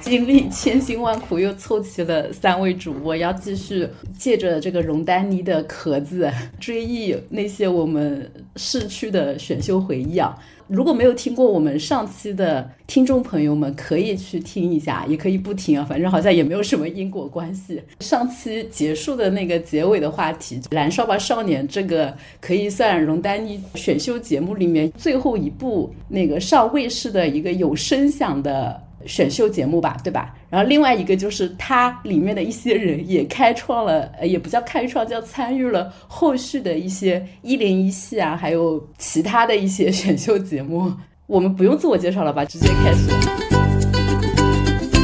经历千辛万苦，又凑齐了三位主播，要继续借着这个荣丹妮的壳子，追忆那些我们逝去的选秀回忆啊！如果没有听过我们上期的听众朋友们，可以去听一下，也可以不听啊，反正好像也没有什么因果关系。上期结束的那个结尾的话题，《燃烧吧少年》这个可以算荣丹妮选秀节目里面最后一部那个上卫视的一个有声响的。选秀节目吧，对吧？然后另外一个就是它里面的一些人也开创了，呃，也不叫开创，叫参与了后续的一些一零一系啊，还有其他的一些选秀节目。我们不用自我介绍了吧，直接开始。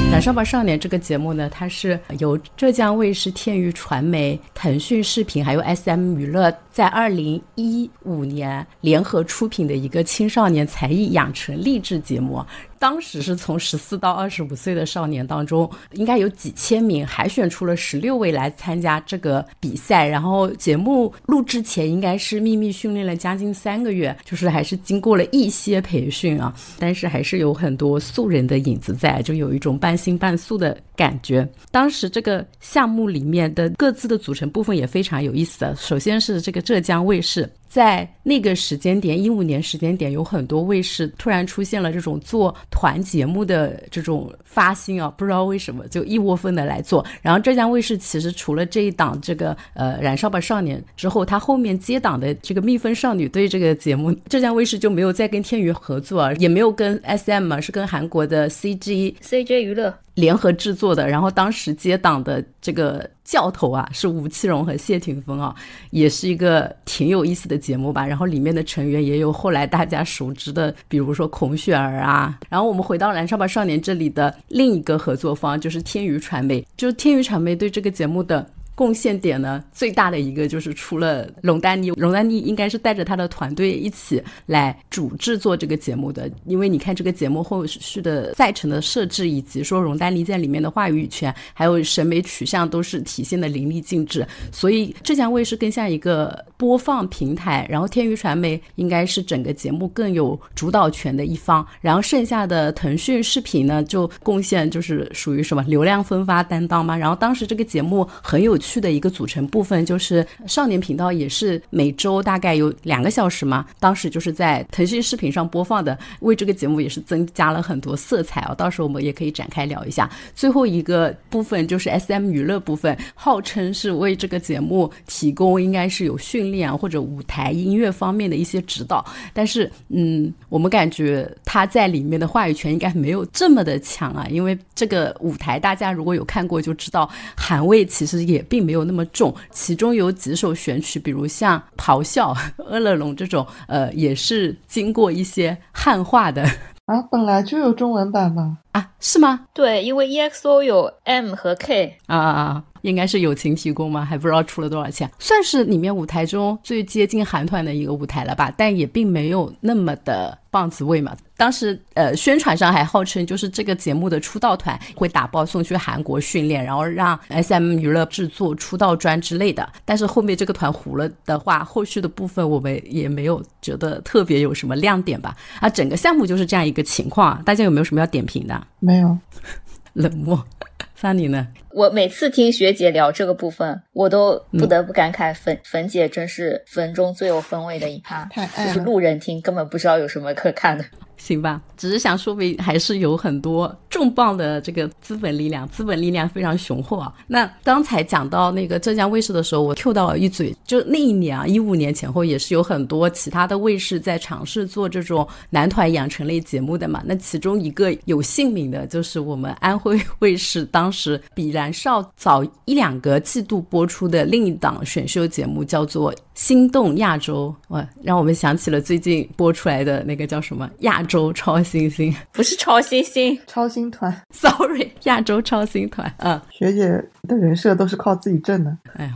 《燃烧吧少年》这个节目呢，它是由浙江卫视、天娱传媒、腾讯视频还有 SM 娱乐在二零一五年联合出品的一个青少年才艺养成励志节目。当时是从十四到二十五岁的少年当中，应该有几千名，海选出了十六位来参加这个比赛。然后节目录制前应该是秘密训练了将近三个月，就是还是经过了一些培训啊，但是还是有很多素人的影子在，就有一种半新半素的感觉。当时这个项目里面的各自的组成部分也非常有意思的，首先是这个浙江卫视。在那个时间点，一五年时间点，有很多卫视突然出现了这种做团节目的这种发心啊，不知道为什么就一窝蜂的来做。然后浙江卫视其实除了这一档这个呃《燃烧吧少年》之后，它后面接档的这个《蜜蜂少女队》这个节目，浙江卫视就没有再跟天娱合作，也没有跟 SM 嘛，是跟韩国的 CG CJ 娱乐。联合制作的，然后当时接档的这个教头啊是吴奇隆和谢霆锋啊，也是一个挺有意思的节目吧。然后里面的成员也有后来大家熟知的，比如说孔雪儿啊。然后我们回到《燃烧吧少年》这里的另一个合作方就是天娱传媒，就是天娱传媒对这个节目的。贡献点呢，最大的一个就是除了龙丹妮，龙丹妮应该是带着他的团队一起来主制作这个节目的。因为你看这个节目后续的赛程的设置，以及说龙丹妮在里面的话语权，还有审美取向，都是体现的淋漓尽致。所以浙江卫视更像一个播放平台，然后天娱传媒应该是整个节目更有主导权的一方，然后剩下的腾讯视频呢，就贡献就是属于什么流量分发担当嘛。然后当时这个节目很有。去的一个组成部分就是少年频道，也是每周大概有两个小时嘛。当时就是在腾讯视频上播放的，为这个节目也是增加了很多色彩啊。到时候我们也可以展开聊一下。最后一个部分就是 S M 娱乐部分，号称是为这个节目提供应该是有训练或者舞台音乐方面的一些指导。但是，嗯，我们感觉他在里面的话语权应该没有这么的强啊。因为这个舞台大家如果有看过就知道，韩卫其实也。并没有那么重，其中有几首选曲，比如像《咆哮》《饿了龙》这种，呃，也是经过一些汉化的啊。本来就有中文版吗？啊，是吗？对，因为 EXO 有 M 和 K 啊啊啊，应该是友情提供吗？还不知道出了多少钱，算是里面舞台中最接近韩团的一个舞台了吧，但也并没有那么的。棒子味嘛，当时呃宣传上还号称就是这个节目的出道团会打包送去韩国训练，然后让 S M 娱乐制作出道专之类的。但是后面这个团糊了的话，后续的部分我们也没有觉得特别有什么亮点吧。啊，整个项目就是这样一个情况，大家有没有什么要点评的？没有，冷漠。那你呢？我每次听学姐聊这个部分，我都不得不感慨，粉粉姐真是粉中最有风味的一趴。就是路人听根本不知道有什么可看的。行吧，只是想说明还是有很多重磅的这个资本力量，资本力量非常雄厚啊。那刚才讲到那个浙江卫视的时候，我 Q 到了一嘴，就那一年啊，一五年前后也是有很多其他的卫视在尝试做这种男团养成类节目的嘛。那其中一个有姓名的就是我们安徽卫视当时比燃烧早一两个季度播出的另一档选秀节目，叫做《心动亚洲》。哇，让我们想起了最近播出来的那个叫什么亚。洲超新星，不是超新星，超星团。Sorry，亚洲超星团。啊，学姐的人设都是靠自己挣的。哎呀。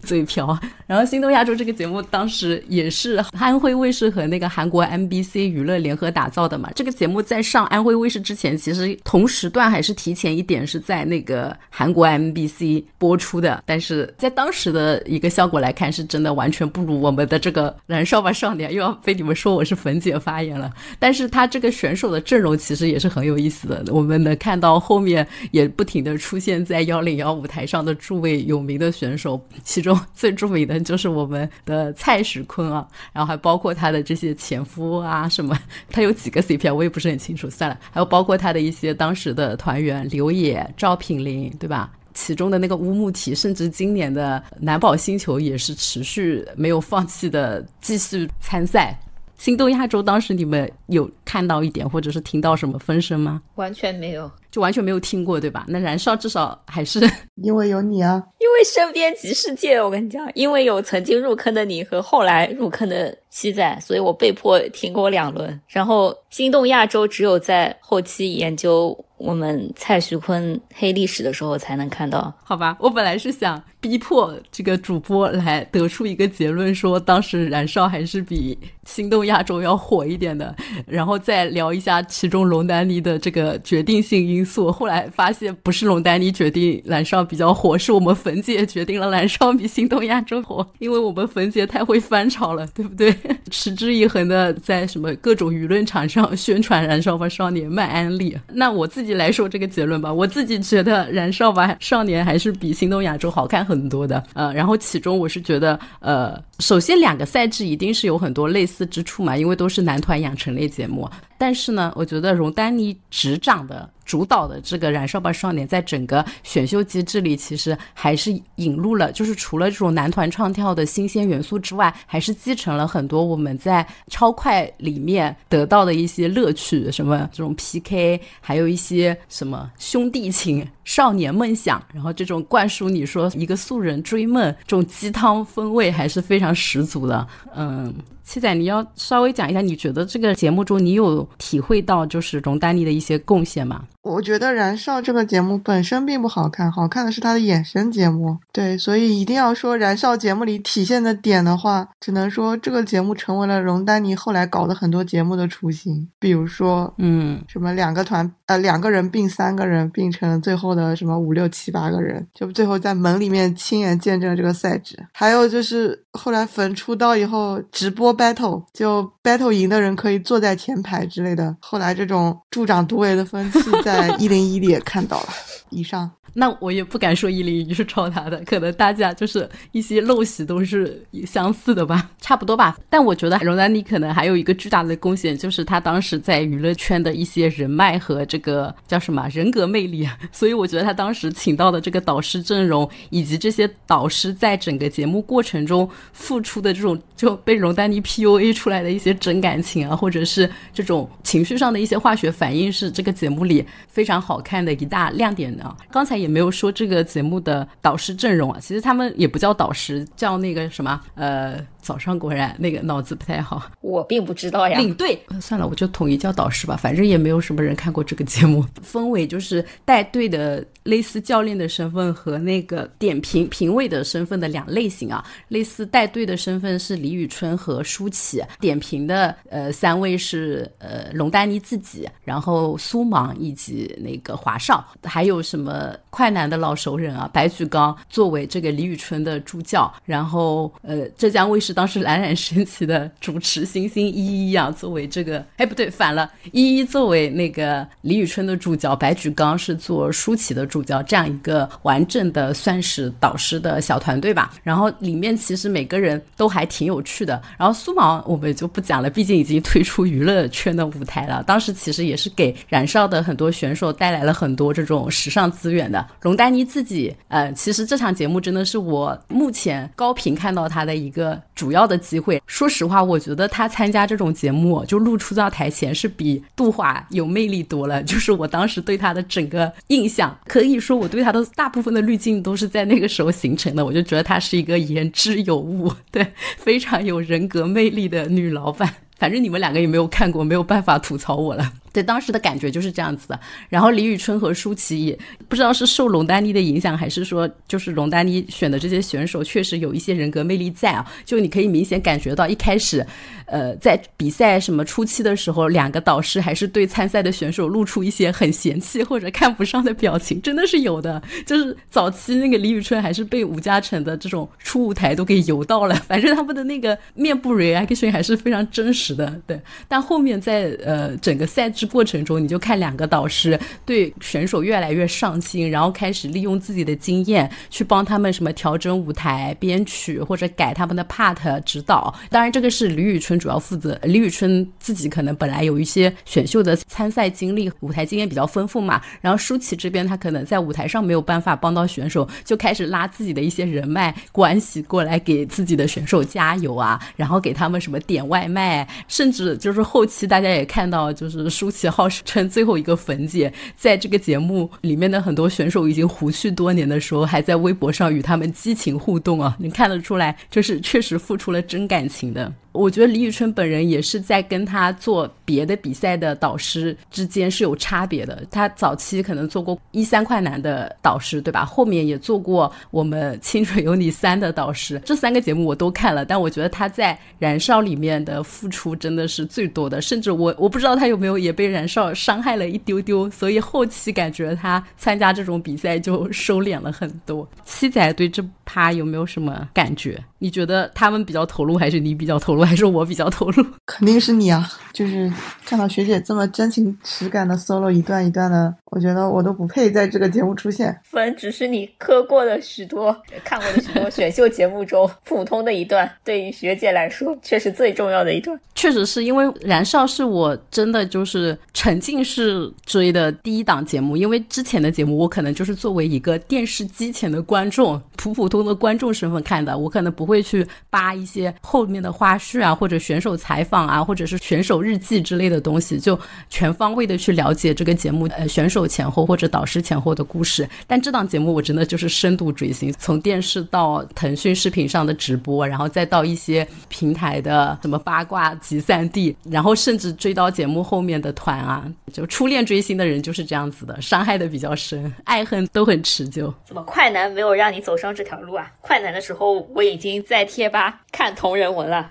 嘴瓢，然后《心动亚洲》这个节目当时也是安徽卫视和那个韩国 MBC 娱乐联合打造的嘛。这个节目在上安徽卫视之前，其实同时段还是提前一点是在那个韩国 MBC 播出的。但是在当时的一个效果来看，是真的完全不如我们的这个《燃烧吧少年》，又要被你们说我是粉姐发言了。但是他这个选手的阵容其实也是很有意思的，我们能看到后面也不停的出现在幺零幺舞台上的诸位有名的选手。其中最著名的就是我们的蔡徐坤啊，然后还包括他的这些前夫啊什么，他有几个 CP 啊我也不是很清楚，算了，还有包括他的一些当时的团员刘 赵品霖，对吧？其中的那个乌木提，甚至今年的男宝星球也是持续没有放弃的继续参赛。心动亚洲当时你们有看到一点或者是听到什么风声吗？完全没有。就完全没有听过，对吧？那燃烧至少还是 因为有你啊，因为身边即世界。我跟你讲，因为有曾经入坑的你和后来入坑的七仔，所以我被迫听过两轮。然后心动亚洲只有在后期研究我们蔡徐坤黑历史的时候才能看到。好吧，我本来是想逼迫这个主播来得出一个结论，说当时燃烧还是比心动亚洲要火一点的，然后再聊一下其中龙丹妮的这个决定性因。因素后来发现不是龙丹妮决定蓝少比较火，是我们冯姐决定了蓝少比心动亚洲火，因为我们冯姐太会翻炒了，对不对？持之以恒的在什么各种舆论场上宣传《燃烧吧少年》卖安利。那我自己来说这个结论吧，我自己觉得《燃烧吧少年》还是比心动亚洲好看很多的。呃，然后其中我是觉得，呃，首先两个赛制一定是有很多类似之处嘛，因为都是男团养成类节目。但是呢，我觉得荣丹妮执掌的。主导的这个《燃烧吧少年》在整个选秀机制里，其实还是引入了，就是除了这种男团唱跳的新鲜元素之外，还是继承了很多我们在超快里面得到的一些乐趣，什么这种 PK，还有一些什么兄弟情、少年梦想，然后这种灌输你说一个素人追梦这种鸡汤风味还是非常十足的，嗯。七仔，你要稍微讲一下，你觉得这个节目中你有体会到就是荣丹妮的一些贡献吗？我觉得《燃烧》这个节目本身并不好看，好看的是它的衍生节目。对，所以一定要说《燃烧》节目里体现的点的话，只能说这个节目成为了荣丹妮后来搞的很多节目的雏形。比如说，嗯，什么两个团，呃，两个人并三个人并成最后的什么五六七八个人，就最后在门里面亲眼见证这个赛制。还有就是后来粉出道以后直播 battle，就 battle 赢的人可以坐在前排之类的。后来这种助长独唯的风气在。在一零一里也看到了，以上。那我也不敢说一零一是抄他的，可能大家就是一些陋习都是相似的吧，差不多吧。但我觉得荣丹妮可能还有一个巨大的贡献，就是他当时在娱乐圈的一些人脉和这个叫什么人格魅力。所以我觉得他当时请到的这个导师阵容，以及这些导师在整个节目过程中付出的这种就被荣丹妮 PUA 出来的一些真感情啊，或者是这种情绪上的一些化学反应，是这个节目里。非常好看的一大亮点呢。刚才也没有说这个节目的导师阵容啊，其实他们也不叫导师，叫那个什么呃。早上果然那个脑子不太好，我并不知道呀。领队，算了，我就统一叫导师吧，反正也没有什么人看过这个节目。分为就是带队的类似教练的身份和那个点评评委的身份的两类型啊。类似带队的身份是李宇春和舒淇，点评的呃三位是呃龙丹妮自己，然后苏芒以及那个华少，还有什么快男的老熟人啊白举纲作为这个李宇春的助教，然后呃浙江卫视。当时冉冉升起的主持星星依依啊，作为这个，哎不对，反了，依依作为那个李宇春的主角，白举纲是做舒淇的主教，这样一个完整的算是导师的小团队吧。然后里面其实每个人都还挺有趣的。然后苏芒我们就不讲了，毕竟已经退出娱乐圈的舞台了。当时其实也是给燃烧的很多选手带来了很多这种时尚资源的。龙丹妮自己，呃，其实这场节目真的是我目前高频看到他的一个。主要的机会，说实话，我觉得他参加这种节目就露出到台前是比杜华有魅力多了。就是我当时对他的整个印象，可以说我对他的大部分的滤镜都是在那个时候形成的。我就觉得他是一个言之有物，对，非常有人格魅力的女老板。反正你们两个也没有看过，没有办法吐槽我了。对，当时的感觉就是这样子的。然后李宇春和舒淇也不知道是受龙丹妮的影响，还是说就是龙丹妮选的这些选手确实有一些人格魅力在啊。就你可以明显感觉到，一开始，呃，在比赛什么初期的时候，两个导师还是对参赛的选手露出一些很嫌弃或者看不上的表情，真的是有的。就是早期那个李宇春还是被吴嘉诚的这种初舞台都给游到了，反正他们的那个面部 reaction 还是非常真实的。对，但后面在呃整个赛制。过程中，你就看两个导师对选手越来越上心，然后开始利用自己的经验去帮他们什么调整舞台编曲或者改他们的 part 指导。当然，这个是李宇春主要负责。李宇春自己可能本来有一些选秀的参赛经历，舞台经验比较丰富嘛。然后舒淇这边，她可能在舞台上没有办法帮到选手，就开始拉自己的一些人脉关系过来给自己的选手加油啊，然后给他们什么点外卖，甚至就是后期大家也看到，就是舒 淇。号称最后一个粉姐，在这个节目里面的很多选手已经胡去多年的时候，还在微博上与他们激情互动啊！你看得出来，就是确实付出了真感情的。我觉得李宇春本人也是在跟他做别的比赛的导师之间是有差别的。他早期可能做过一三快男的导师，对吧？后面也做过我们《青春有你三》的导师。这三个节目我都看了，但我觉得他在《燃烧》里面的付出真的是最多的。甚至我我不知道他有没有也被《被燃烧》伤害了一丢丢，所以后期感觉他参加这种比赛就收敛了很多。七仔对这趴有没有什么感觉？你觉得他们比较投入，还是你比较投入？还是我比较投入，肯定是你啊！就是看到学姐这么真情实感的 solo 一段一段的，我觉得我都不配在这个节目出现。分只是你磕过的许多、看过的许多选秀节目中普通的一段，对于学姐来说却是最重要的一段。确实是因为《燃烧》是我真的就是沉浸式追的第一档节目，因为之前的节目我可能就是作为一个电视机前的观众，普普通的观众身份看的，我可能不会去扒一些后面的花絮。啊，或者选手采访啊，或者是选手日记之类的东西，就全方位的去了解这个节目，呃，选手前后或者导师前后的故事。但这档节目我真的就是深度追星，从电视到腾讯视频上的直播，然后再到一些平台的什么八卦集散地，然后甚至追到节目后面的团啊，就初恋追星的人就是这样子的，伤害的比较深，爱恨都很持久。怎么快男没有让你走上这条路啊？快男的时候我已经在贴吧看同人文了。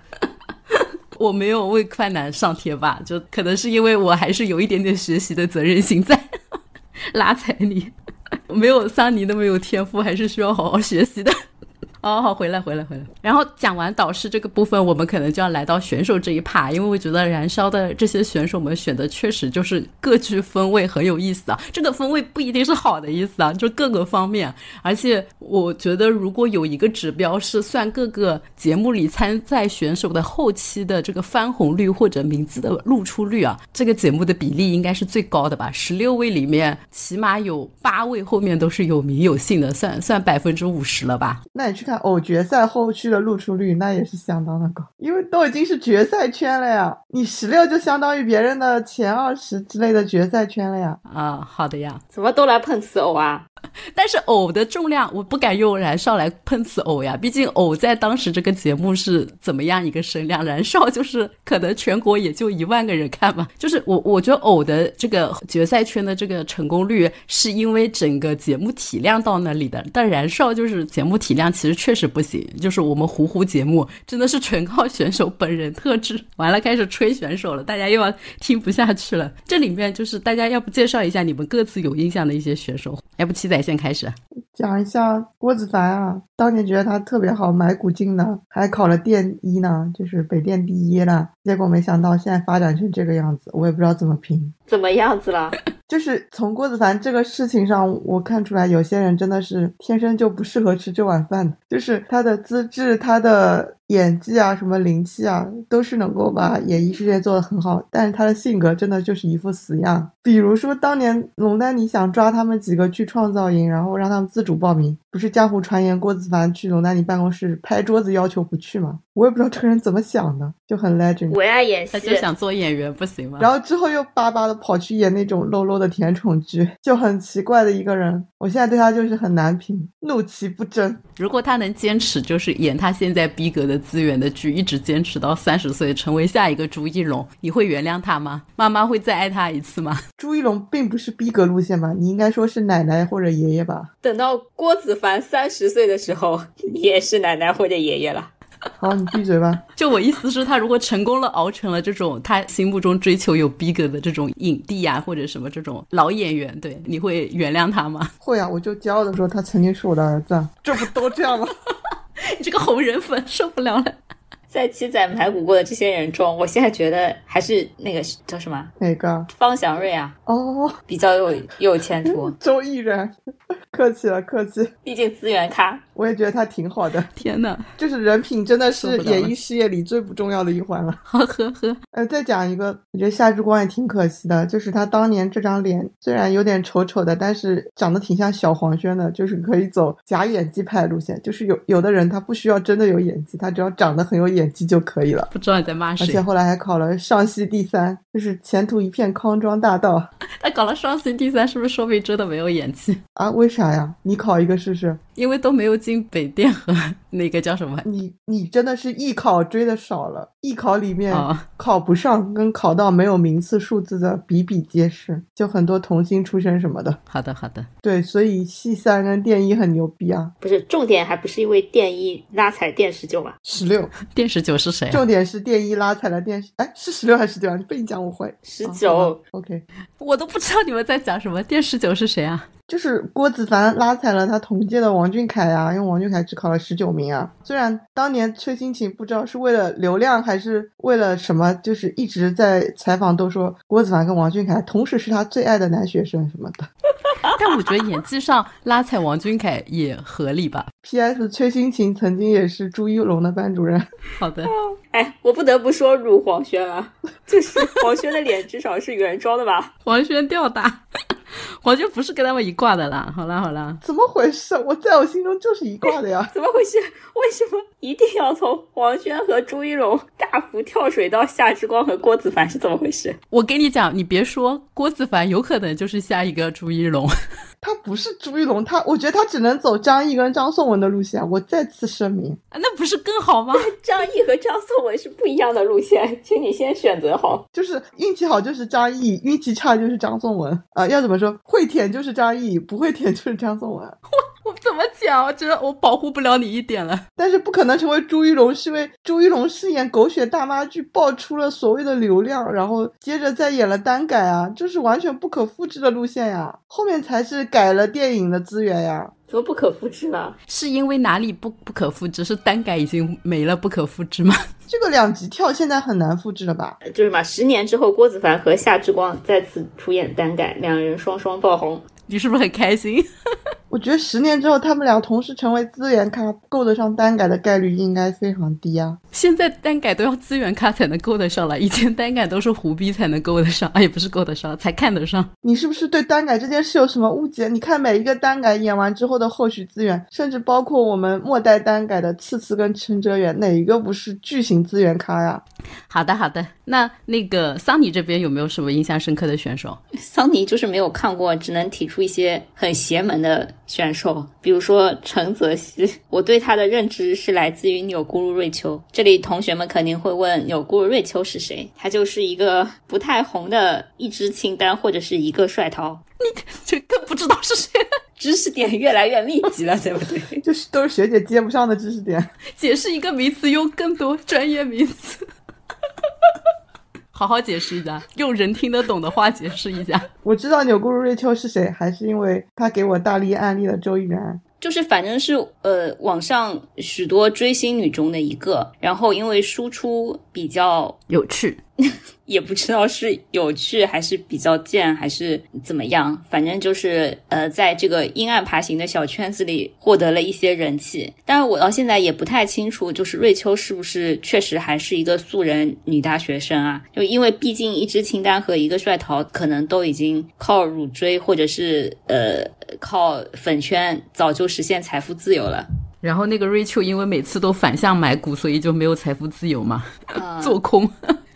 我没有为快男上贴吧，就可能是因为我还是有一点点学习的责任心在，拉踩你，没有桑尼那么有天赋，还是需要好好学习的。哦，好，回来，回来，回来。然后讲完导师这个部分，我们可能就要来到选手这一趴，因为我觉得燃烧的这些选手们选的确实就是各具风味，很有意思啊。这个风味不一定是好的意思啊，就各个方面。而且我觉得，如果有一个指标是算各个节目里参赛选手的后期的这个翻红率或者名字的露出率啊，这个节目的比例应该是最高的吧？十六位里面起码有八位后面都是有名有姓的，算算百分之五十了吧？那你去看。偶决赛后续的露出率那也是相当的高，因为都已经是决赛圈了呀，你十六就相当于别人的前二十之类的决赛圈了呀。啊，好的呀，怎么都来碰瓷偶啊？但是偶的重量，我不敢用燃烧来碰瓷偶呀，毕竟偶在当时这个节目是怎么样一个声量，燃烧就是可能全国也就一万个人看吧。就是我我觉得偶的这个决赛圈的这个成功率，是因为整个节目体量到那里的，但燃烧就是节目体量其实确实不行，就是我们糊糊节目真的是全靠选手本人特质。完了开始吹选手了，大家又要听不下去了。这里面就是大家要不介绍一下你们各自有印象的一些选手，要不七仔先开始。讲一下郭子凡啊，当年觉得他特别好，买古镜呢，还考了电一呢，就是北电第一了。结果没想到现在发展成这个样子，我也不知道怎么评。怎么样子了？就是从郭子凡这个事情上，我看出来有些人真的是天生就不适合吃这碗饭的。就是他的资质、他的演技啊、什么灵气啊，都是能够把演艺事业做得很好，但是他的性格真的就是一副死样。比如说当年龙丹妮想抓他们几个去创造营，然后让他们自主报名，不是江湖传言郭子凡去龙丹妮办公室拍桌子要求不去吗？我也不知道这个人怎么想的，就很 legend。我爱演戏，他就想做演员，不行吗？然后之后又巴巴的跑去演那种 low low 的甜宠剧，就很奇怪的一个人。我现在对他就是很难评，怒其不争。如果他能坚持，就是演他现在逼格的资源的剧，一直坚持到三十岁，成为下一个朱一龙，你会原谅他吗？妈妈会再爱他一次吗？朱一龙并不是逼格路线吧？你应该说是奶奶或者爷爷吧？等到郭子凡三十岁的时候，你也是奶奶或者爷爷了。好，你闭嘴吧。就我意思是，他如果成功了熬成了这种他心目中追求有逼格的这种影帝啊，或者什么这种老演员，对，你会原谅他吗？会啊，我就骄傲的说他曾经是我的儿子啊，这不都这样吗？你这个红人粉受不了了。在七仔排骨过的这些人中，我现在觉得还是那个叫什么哪个？方祥瑞啊，哦，比较有有前途。周毅然，客气了，客气。毕竟资源咖，我也觉得他挺好的。天呐，就是人品真的是演艺事业里最不重要的一环了。呵呵呵，呃，再讲一个，我觉得夏之光也挺可惜的，就是他当年这张脸虽然有点丑丑的，但是长得挺像小黄轩的，就是可以走假演技派路线。就是有有的人他不需要真的有演技，他只要长得很有演技就可以了。不知道你在骂谁而且。后来还考了上戏第三，就是前途一片康庄大道他 考了上戏第三，是不是说明真的没有演技？啊？为啥呀？你考一个试试。因为都没有进北电和那个叫什么你你真的是艺考追的少了，艺考里面啊考不上跟考到没有名次数字的比比皆是，就很多童星出身什么的。好的好的，对，所以系三跟电一很牛逼啊。不是重点，还不是因为电一拉踩电十九嘛？十六，电十九是谁啊？重点是电一拉踩了电，哎，是十六还是十九啊？你被你讲我会。十九，OK，我都不知道你们在讲什么。电十九是谁啊？就是郭子凡拉踩了他同届的王俊凯啊，因为王俊凯只考了十九名啊。虽然当年崔新晴不知道是为了流量还是为了什么，就是一直在采访都说郭子凡跟王俊凯同时是他最爱的男学生什么的。但我觉得演技上拉踩王俊凯也合理吧。P.S. 崔新晴曾经也是朱一龙的班主任。好的，哎，我不得不说辱黄轩了，就是黄轩的脸至少是原装的吧？黄轩吊打，黄轩不是跟他们一挂的啦。好啦好啦，怎么回事？我在我心中就是一挂的呀。怎么回事？为什么一定要从黄轩和朱一龙大幅跳水到夏之光和郭子凡？是怎么回事？我跟你讲，你别说郭子凡，有可能就是下一个朱一龙。他不是朱一龙，他我觉得他只能走张译跟张颂文的路线。我再次声明，啊那不是更好吗？张译和张颂文是不一样的路线，请你先选择好。就是运气好就是张译，运气差就是张颂文。啊、要怎么说？会舔就是张译，不会舔就是张颂文。我我怎么讲？我觉得我保护不了你一点了。但是不可能成为朱一龙，是因为朱一龙饰演狗血大妈剧爆出了所谓的流量，然后接着再演了单改啊，这是完全不可复制的路线呀。后面才是改了电影的资源呀。怎么不可复制呢？是因为哪里不不可复制？是单改已经没了不可复制吗？这个两极跳现在很难复制了吧？就是嘛，十年之后，郭子凡和夏之光再次出演单改，两人双双爆红。你是不是很开心？我觉得十年之后他们俩同时成为资源咖，够得上单改的概率应该非常低啊。现在单改都要资源咖才能够得上了，以前单改都是胡逼才能够得上，啊也不是够得上，才看得上。你是不是对单改这件事有什么误解？你看每一个单改演完之后的后续资源，甚至包括我们末代单改的次次跟陈哲远，哪一个不是巨型资源咖呀？好的，好的。那那个桑尼这边有没有什么印象深刻的选手？桑尼就是没有看过，只能提出一些很邪门的选手，比如说陈泽熙。我对他的认知是来自于钮钴禄瑞秋。这里同学们肯定会问钮钴禄瑞秋是谁？他就是一个不太红的一支清单或者是一个帅涛。你 这更不知道是谁了。知识点越来越密集了，对不对？就是都是学姐接不上的知识点。解释一个名词用更多专业名词。好好解释一下，用人听得懂的话解释一下。我知道钮钴禄瑞秋是谁，还是因为他给我大力安利了周依然。就是反正是呃网上许多追星女中的一个，然后因为输出比较有趣，也不知道是有趣还是比较贱还是怎么样，反正就是呃，在这个阴暗爬行的小圈子里获得了一些人气。但是我到现在也不太清楚，就是瑞秋是不是确实还是一个素人女大学生啊？就因为毕竟一只清单和一个帅桃可能都已经靠乳追或者是呃靠粉圈早就实现财富自由了。然后那个 Rachel 因为每次都反向买股，所以就没有财富自由嘛，做空。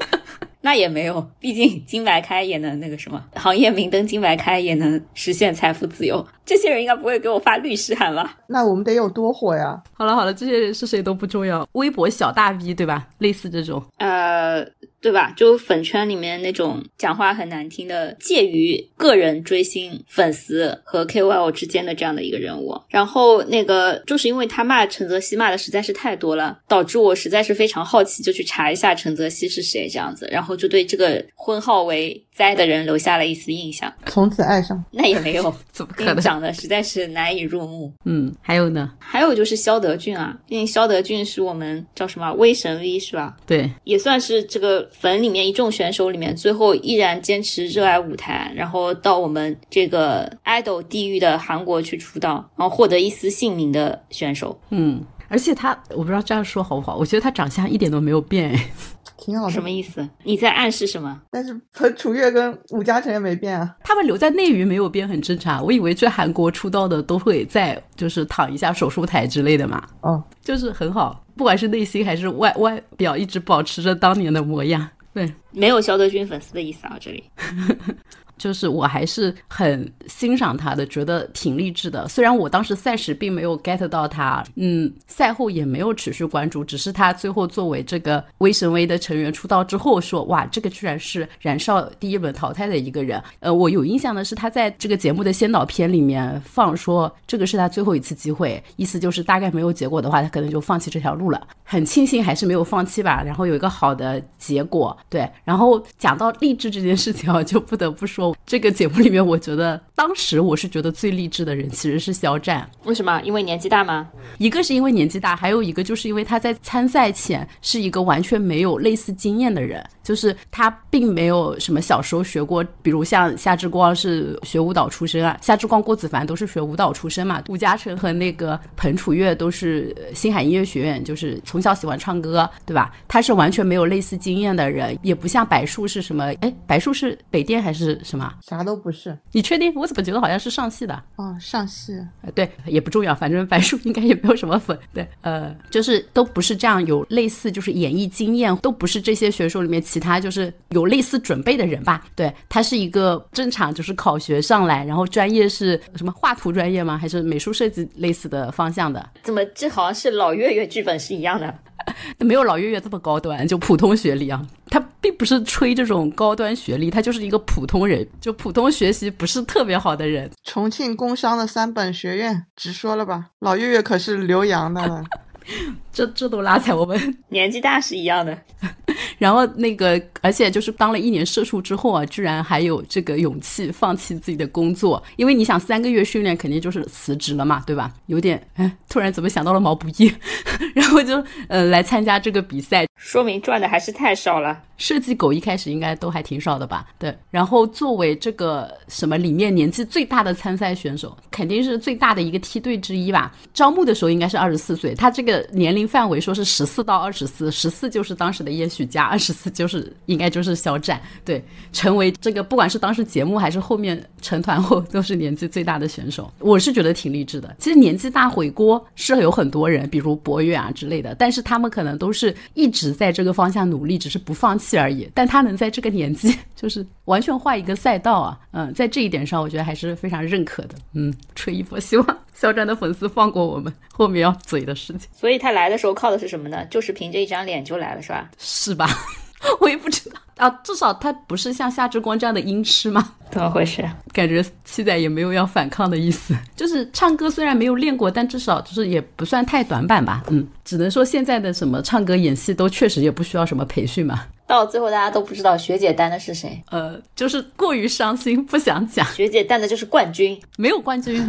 那也没有，毕竟金白开也能那个什么，行业明灯金白开也能实现财富自由。这些人应该不会给我发律师函吧？那我们得有多火呀？好了好了，这些人是谁都不重要，微博小大 V 对吧？类似这种，呃，对吧？就粉圈里面那种讲话很难听的，介于个人追星粉丝和 KOL 之间的这样的一个人物。然后那个就是因为他骂陈泽熙骂的实在是太多了，导致我实在是非常好奇，就去查一下陈泽熙是谁这样子，然后就对这个婚号为灾的人留下了一丝印象。从此爱上？那也没有，怎么可能？长得实在是难以入目。嗯，还有呢？还有就是肖德俊啊，毕竟肖德俊是我们叫什么威神 V 是吧？对，也算是这个粉里面一众选手里面最后依然坚持热爱舞台，然后到我们这个 idol 地域的韩国去出道，然后获得一丝姓名的选手。嗯，而且他，我不知道这样说好不好？我觉得他长相一点都没有变，哎。挺好的，什么意思？你在暗示什么？但是彭楚月跟武嘉诚也没变啊，他们留在内娱没有变很正常。我以为去韩国出道的都会在就是躺一下手术台之类的嘛。哦，就是很好，不管是内心还是外外表，一直保持着当年的模样。对，没有肖德军粉丝的意思啊，这里。就是我还是很欣赏他的，觉得挺励志的。虽然我当时赛时并没有 get 到他，嗯，赛后也没有持续关注，只是他最后作为这个威神威的成员出道之后，说哇，这个居然是燃烧第一轮淘汰的一个人。呃，我有印象的是他在这个节目的先导片里面放说，这个是他最后一次机会，意思就是大概没有结果的话，他可能就放弃这条路了。很庆幸还是没有放弃吧，然后有一个好的结果。对，然后讲到励志这件事情啊，就不得不说。这个节目里面，我觉得当时我是觉得最励志的人其实是肖战。为什么？因为年纪大吗？一个是因为年纪大，还有一个就是因为他在参赛前是一个完全没有类似经验的人，就是他并没有什么小时候学过，比如像夏之光是学舞蹈出身啊，夏之光、郭子凡都是学舞蹈出身嘛，吴嘉诚和那个彭楚月都是星海音乐学院，就是从小喜欢唱歌，对吧？他是完全没有类似经验的人，也不像白树是什么？哎，白树是北电还是什？啥都不是，你确定？我怎么觉得好像是上戏的？哦，上戏，对，也不重要，反正白树 应该也没有什么粉。对，呃，就是都不是这样，有类似就是演艺经验，都不是这些选手里面其他就是有类似准备的人吧？对他是一个正常就是考学上来，然后专业是什么画图专业吗？还是美术设计类似的方向的？怎么这好像是老岳岳剧本是一样的？没有老岳岳这么高端，就普通学历啊。他并不是吹这种高端学历，他就是一个普通人，就普通学习不是特别好的人。重庆工商的三本学院，直说了吧，老岳岳可是留洋的了。这这都拉踩我们 年纪大是一样的。然后那个，而且就是当了一年社畜之后啊，居然还有这个勇气放弃自己的工作，因为你想三个月训练肯定就是辞职了嘛，对吧？有点哎，突然怎么想到了毛不易，然后就呃来参加这个比赛，说明赚的还是太少了。设计狗一开始应该都还挺少的吧？对。然后作为这个什么里面年纪最大的参赛选手，肯定是最大的一个梯队之一吧？招募的时候应该是二十四岁，他这个年龄范围说是十四到二十四，十四就是当时的叶许佳。二十四就是应该就是肖战，对，成为这个不管是当时节目还是后面成团后都是年纪最大的选手，我是觉得挺励志的。其实年纪大回锅是有很多人，比如博远啊之类的，但是他们可能都是一直在这个方向努力，只是不放弃而已。但他能在这个年纪就是完全换一个赛道啊，嗯，在这一点上我觉得还是非常认可的。嗯，吹一波，希望肖战的粉丝放过我们后面要嘴的事情。所以他来的时候靠的是什么呢？就是凭着一张脸就来了，是吧？是吧？我也不知道啊，至少他不是像夏之光这样的音痴嘛？怎么回事？感觉七仔也没有要反抗的意思。就是唱歌虽然没有练过，但至少就是也不算太短板吧。嗯，只能说现在的什么唱歌演戏都确实也不需要什么培训嘛。到最后大家都不知道学姐担的是谁，呃，就是过于伤心，不想讲。学姐担的就是冠军，没有冠军，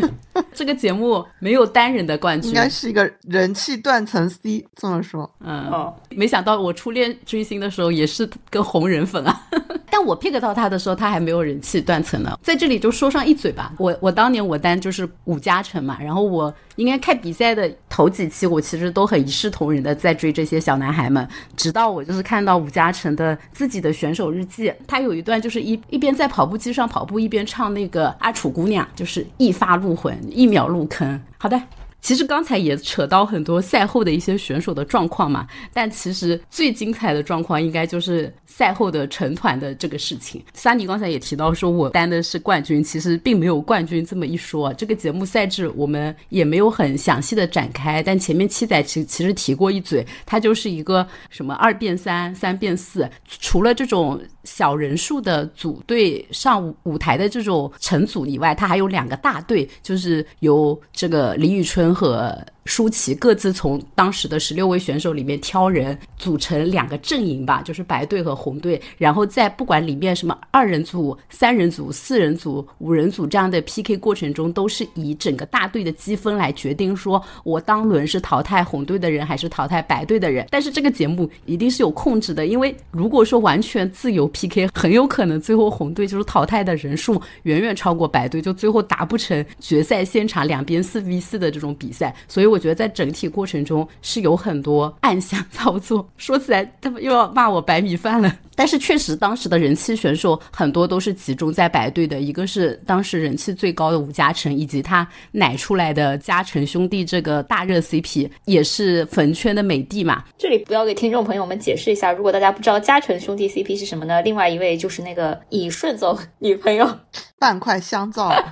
这个节目没有单人的冠军，应该是一个人气断层 C。这么说，嗯，哦，没想到我初恋追星的时候也是跟红人人粉啊。但我 pick 到他的时候，他还没有人气断层呢。在这里就说上一嘴吧，我我当年我单就是武嘉诚嘛，然后我应该看比赛的头几期，我其实都很一视同仁的在追这些小男孩们，直到我就是看到武嘉诚的自己的选手日记，他有一段就是一一边在跑步机上跑步，一边唱那个阿楚姑娘，就是一发入魂，一秒入坑。好的。其实刚才也扯到很多赛后的一些选手的状况嘛，但其实最精彩的状况应该就是赛后的成团的这个事情。萨尼刚才也提到说，我担的是冠军，其实并没有冠军这么一说。这个节目赛制我们也没有很详细的展开，但前面七仔其其实提过一嘴，他就是一个什么二变三、三变四，除了这种小人数的组队上舞台的这种成组以外，他还有两个大队，就是由这个李宇春和。舒淇各自从当时的十六位选手里面挑人，组成两个阵营吧，就是白队和红队。然后在不管里面什么二人组、三人组、四人组、五人组这样的 PK 过程中，都是以整个大队的积分来决定，说我当轮是淘汰红队的人还是淘汰白队的人。但是这个节目一定是有控制的，因为如果说完全自由 PK，很有可能最后红队就是淘汰的人数远远超过白队，就最后达不成决赛现场两边四 v 四的这种比赛。所以我。我觉得在整体过程中是有很多暗箱操作，说起来他们又要骂我白米饭了。但是确实，当时的人气选手很多都是集中在白队的，一个是当时人气最高的吴嘉诚，以及他奶出来的嘉诚兄弟这个大热 CP，也是粉圈的美帝嘛。这里不要给听众朋友们解释一下，如果大家不知道嘉诚兄弟 CP 是什么呢？另外一位就是那个以顺总女朋友半块香皂。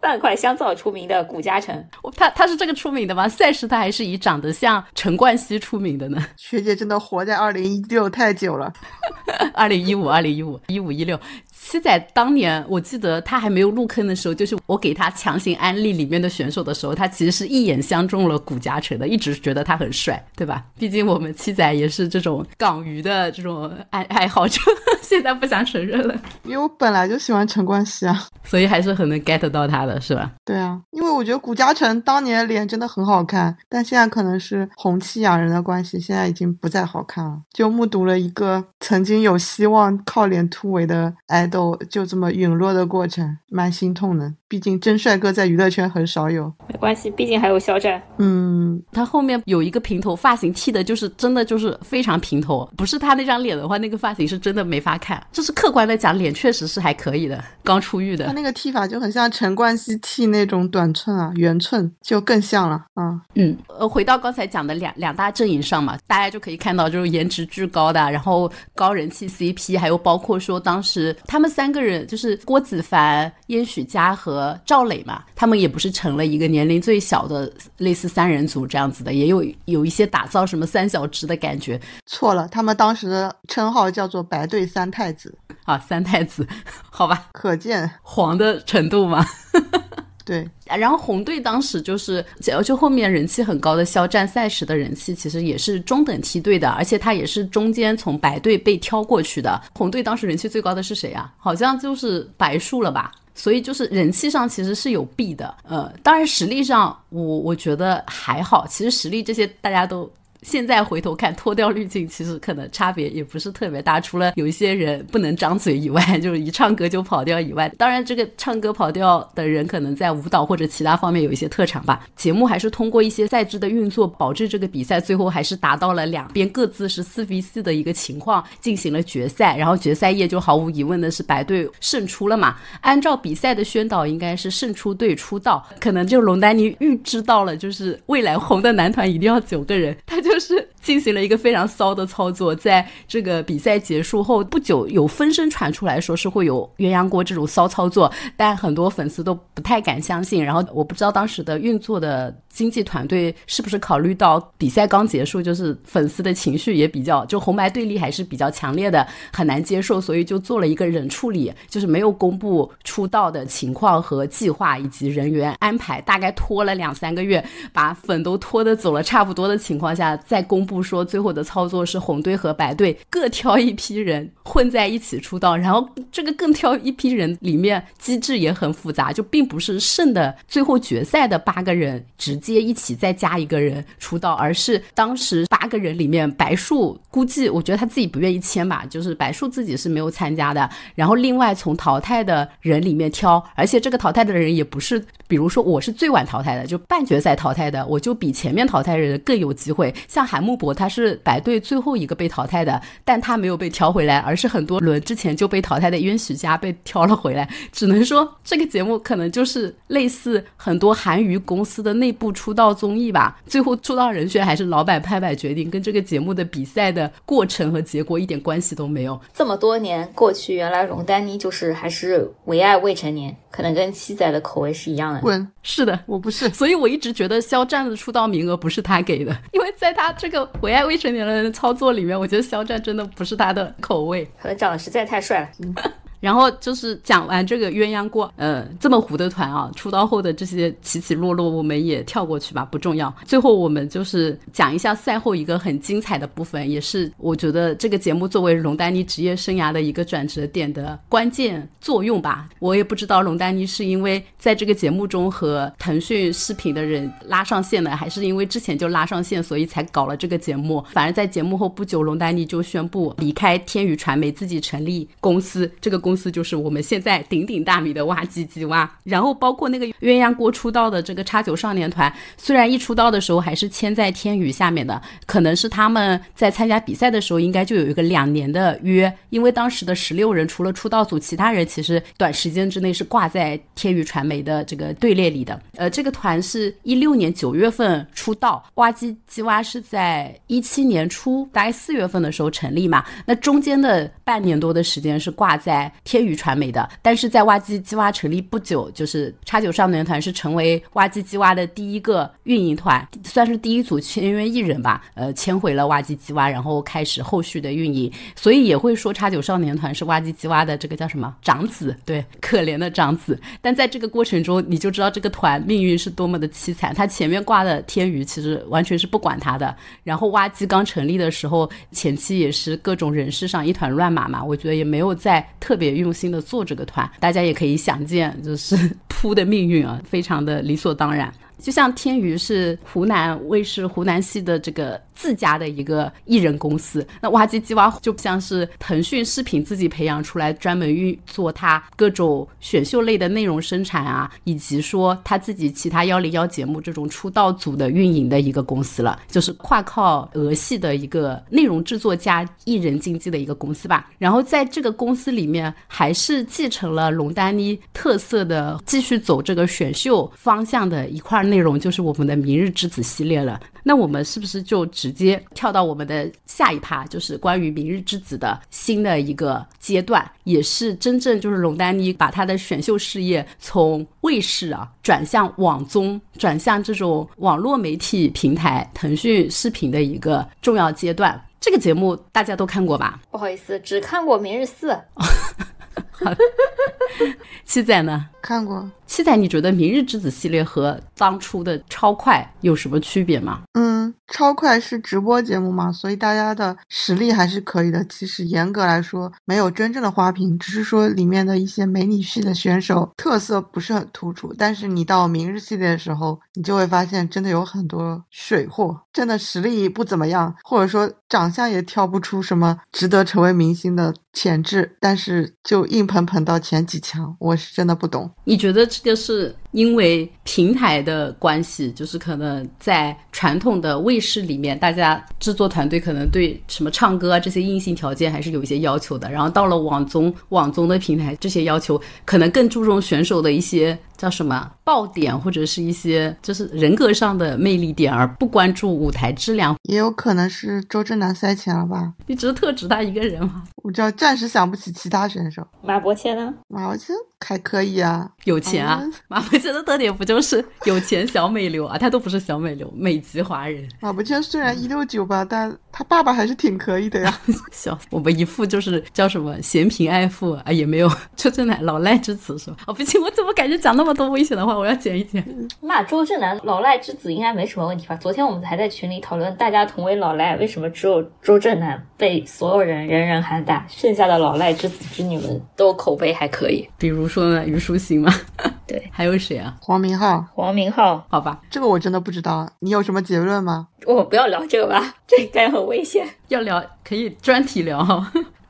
半块香皂出名的古嘉诚，他他是这个出名的吗？赛事他还是以长得像陈冠希出名的呢？学姐真的活在二零一六太久了，二零一五、二零一五、一五一六。七仔当年，我记得他还没有入坑的时候，就是我给他强行安利里面的选手的时候，他其实是一眼相中了古嘉诚的，一直觉得他很帅，对吧？毕竟我们七仔也是这种港娱的这种爱爱好者，现在不想承认了。因为我本来就喜欢陈冠希啊，所以还是很能 get 到他的，是吧？对啊，因为我觉得古嘉诚当年脸真的很好看，但现在可能是红气养人的关系，现在已经不再好看了。就目睹了一个曾经有希望靠脸突围的爱豆。就这么陨落的过程，蛮心痛的。毕竟真帅哥在娱乐圈很少有。没关系，毕竟还有肖战。嗯，他后面有一个平头发型，剃的就是真的就是非常平头。不是他那张脸的话，那个发型是真的没法看。就是客观的讲，脸确实是还可以的，刚出狱的。他那个剃法就很像陈冠希剃那种短寸啊，圆寸就更像了。啊，嗯，呃，回到刚才讲的两两大阵营上嘛，大家就可以看到，就是颜值巨高的，然后高人气 CP，还有包括说当时他们。三个人就是郭子凡、燕许佳和赵磊嘛，他们也不是成了一个年龄最小的类似三人组这样子的，也有有一些打造什么三小只的感觉。错了，他们当时的称号叫做白队三太子啊，三太子，好吧，可见黄的程度嘛。对，然后红队当时就是，就后面人气很高的肖战赛时的人气，其实也是中等梯队的，而且他也是中间从白队被挑过去的。红队当时人气最高的是谁啊？好像就是白树了吧？所以就是人气上其实是有弊的，呃，当然实力上我我觉得还好。其实实力这些大家都。现在回头看，脱掉滤镜，其实可能差别也不是特别大。除了有一些人不能张嘴以外，就是一唱歌就跑调以外，当然这个唱歌跑调的人可能在舞蹈或者其他方面有一些特长吧。节目还是通过一些赛制的运作，保证这个比赛最后还是达到了两边各自是四 v 四的一个情况，进行了决赛。然后决赛夜就毫无疑问的是白队胜出了嘛？按照比赛的宣导，应该是胜出队出道。可能就龙丹妮预知到了，就是未来红的男团一定要九个人，他就。就是进行了一个非常骚的操作，在这个比赛结束后不久，有风声传出来说是会有鸳鸯锅这种骚操作，但很多粉丝都不太敢相信。然后我不知道当时的运作的经纪团队是不是考虑到比赛刚结束，就是粉丝的情绪也比较就红白对立还是比较强烈的，很难接受，所以就做了一个冷处理，就是没有公布出道的情况和计划以及人员安排，大概拖了两三个月，把粉都拖得走了差不多的情况下。再公布说，最后的操作是红队和白队各挑一批人混在一起出道，然后这个更挑一批人里面机制也很复杂，就并不是剩的最后决赛的八个人直接一起再加一个人出道，而是当时八个人里面白树估计我觉得他自己不愿意签吧，就是白树自己是没有参加的，然后另外从淘汰的人里面挑，而且这个淘汰的人也不是，比如说我是最晚淘汰的，就半决赛淘汰的，我就比前面淘汰的人更有机会。像韩木博他是白队最后一个被淘汰的，但他没有被挑回来，而是很多轮之前就被淘汰的冤许家被挑了回来。只能说这个节目可能就是类似很多韩娱公司的内部出道综艺吧，最后出道人选还是老板拍板决定，跟这个节目的比赛的过程和结果一点关系都没有。这么多年过去，原来容丹妮就是还是唯爱未成年，可能跟七仔的口味是一样的。滚！是的，我不是。所以我一直觉得肖战的出道名额不是他给的，因为在他这个唯爱未成年人的操作里面，我觉得肖战真的不是他的口味。可能长得实在太帅了。然后就是讲完这个鸳鸯锅，呃，这么糊的团啊，出道后的这些起起落落，我们也跳过去吧，不重要。最后我们就是讲一下赛后一个很精彩的部分，也是我觉得这个节目作为龙丹妮职业生涯的一个转折点的关键作用吧。我也不知道龙丹妮是因为在这个节目中和腾讯视频的人拉上线的，还是因为之前就拉上线，所以才搞了这个节目。反正在节目后不久，龙丹妮就宣布离开天娱传媒，自己成立公司。这个公就是我们现在鼎鼎大名的哇唧唧哇，然后包括那个鸳鸯锅出道的这个叉九少年团，虽然一出道的时候还是签在天娱下面的，可能是他们在参加比赛的时候应该就有一个两年的约，因为当时的十六人除了出道组，其他人其实短时间之内是挂在天娱传媒的这个队列里的。呃，这个团是一六年九月份出道，哇唧唧哇是在一七年初大概四月份的时候成立嘛，那中间的半年多的时间是挂在天娱。传媒的，但是在挖机机蛙成立不久，就是叉九少年团是成为挖机机蛙的第一个运营团，算是第一组签约艺人吧。呃，签回了挖机机蛙，然后开始后续的运营，所以也会说叉九少年团是挖机机蛙的这个叫什么长子，对，可怜的长子。但在这个过程中，你就知道这个团命运是多么的凄惨。他前面挂的天娱其实完全是不管他的，然后挖机刚成立的时候，前期也是各种人事上一团乱麻嘛，我觉得也没有在特别用心。的做这个团，大家也可以想见，就是 扑的命运啊，非常的理所当然。就像天娱是湖南卫视湖南系的这个。自家的一个艺人公司，那哇唧唧哇就像是腾讯视频自己培养出来，专门运作它各种选秀类的内容生产啊，以及说他自己其他幺零幺节目这种出道组的运营的一个公司了，就是跨靠俄系的一个内容制作加艺人经济的一个公司吧。然后在这个公司里面，还是继承了龙丹妮特色的，继续走这个选秀方向的一块内容，就是我们的明日之子系列了。那我们是不是就直接跳到我们的下一趴，就是关于《明日之子》的新的一个阶段，也是真正就是龙丹妮把她的选秀事业从卫视啊转向网综，转向这种网络媒体平台腾讯视频的一个重要阶段。这个节目大家都看过吧？不好意思，只看过《明日四》。七仔呢？看过。七仔，你觉得《明日之子》系列和当初的超快有什么区别吗？嗯，超快是直播节目嘛，所以大家的实力还是可以的。其实严格来说，没有真正的花瓶，只是说里面的一些美女系的选手特色不是很突出。但是你到明日系列的时候，你就会发现真的有很多水货，真的实力不怎么样，或者说长相也挑不出什么值得成为明星的潜质，但是就硬捧捧到前几强，我是真的不懂。你觉得？这个是因为平台的关系，就是可能在传统的卫视里面，大家制作团队可能对什么唱歌啊这些硬性条件还是有一些要求的。然后到了网综，网综的平台，这些要求可能更注重选手的一些。叫什么爆点或者是一些就是人格上的魅力点，而不关注舞台质量，也有可能是周震南塞钱了吧？你只是特指他一个人吗？我知道，暂时想不起其他选手。马伯骞呢？马伯骞还可以啊，有钱啊。马伯骞的特点不就是有钱小美流啊？他都不是小美流，美籍华人。马伯骞虽然一六九吧，但他爸爸还是挺可以的呀。笑死，我们一副就是叫什么嫌贫爱富啊，也没有周震南老赖之子是吧？哦，不行，我怎么感觉讲那么多危险的话，我要剪一剪。骂周震南老赖之子应该没什么问题吧？昨天我们还在群里讨论，大家同为老赖，为什么只有周震南被所有人人人喊打，剩下的老赖之子之女们都口碑还可以？比如说呢，虞书欣吗？对，还有谁啊？黄明昊，黄明昊，好吧，这个我真的不知道，你有什么结论吗？我不要聊这个吧，这应该很危险。要聊可以专题聊。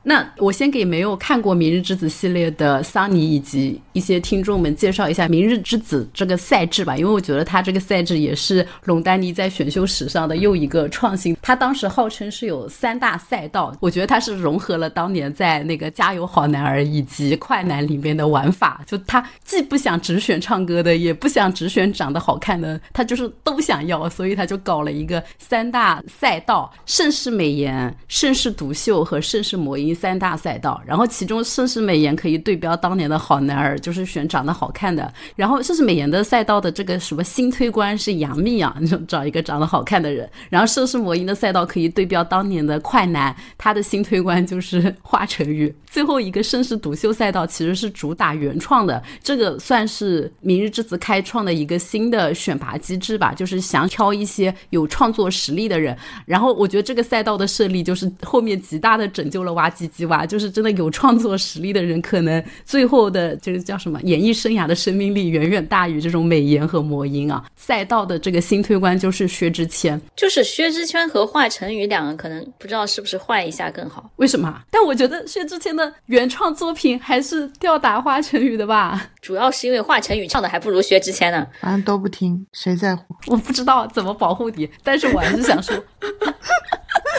那我先给没有看过《明日之子》系列的桑尼以及一些听众们介绍一下《明日之子》这个赛制吧，因为我觉得他这个赛制也是龙丹妮在选秀史上的又一个创新。他当时号称是有三大赛道，我觉得他是融合了当年在那个《加油好男儿》以及《快男》里面的玩法，就他既不想只选唱歌的，也不想只选长得好看的，他就是都想要，所以他就搞了一个三大赛道：盛世美颜、盛世独秀和盛世魔音三大赛道。然后其中盛世美颜可以对标当年的好男儿，就是选长得好看的。然后盛世美颜的赛道的这个什么新推官是杨幂啊，你就找一个长得好看的人。然后盛世魔音的赛道可以对标当年的快男，他的新推官就是华晨宇。最后一个盛世独秀赛道其实是主打原创的，这个算是明日之子开创的一个新的选拔机制吧，就是想挑一些有创作实力的人。然后我觉得这个赛道的设立就是后面极大的拯救了挖机唧唧哇，就是真的有创作实力的人，可能最后的就是叫什么演艺生涯的生命力远远大于这种美颜和魔音啊。赛道的这个新推官就是薛之谦，就是薛之谦和华晨宇两个可能不知道是不是换一下更好。为什么？但我觉得薛之谦的原创作品还是吊打华晨宇的吧。主要是因为华晨宇唱的还不如薛之谦呢。反正都不听，谁在乎？我不知道怎么保护你，但是我还是想说，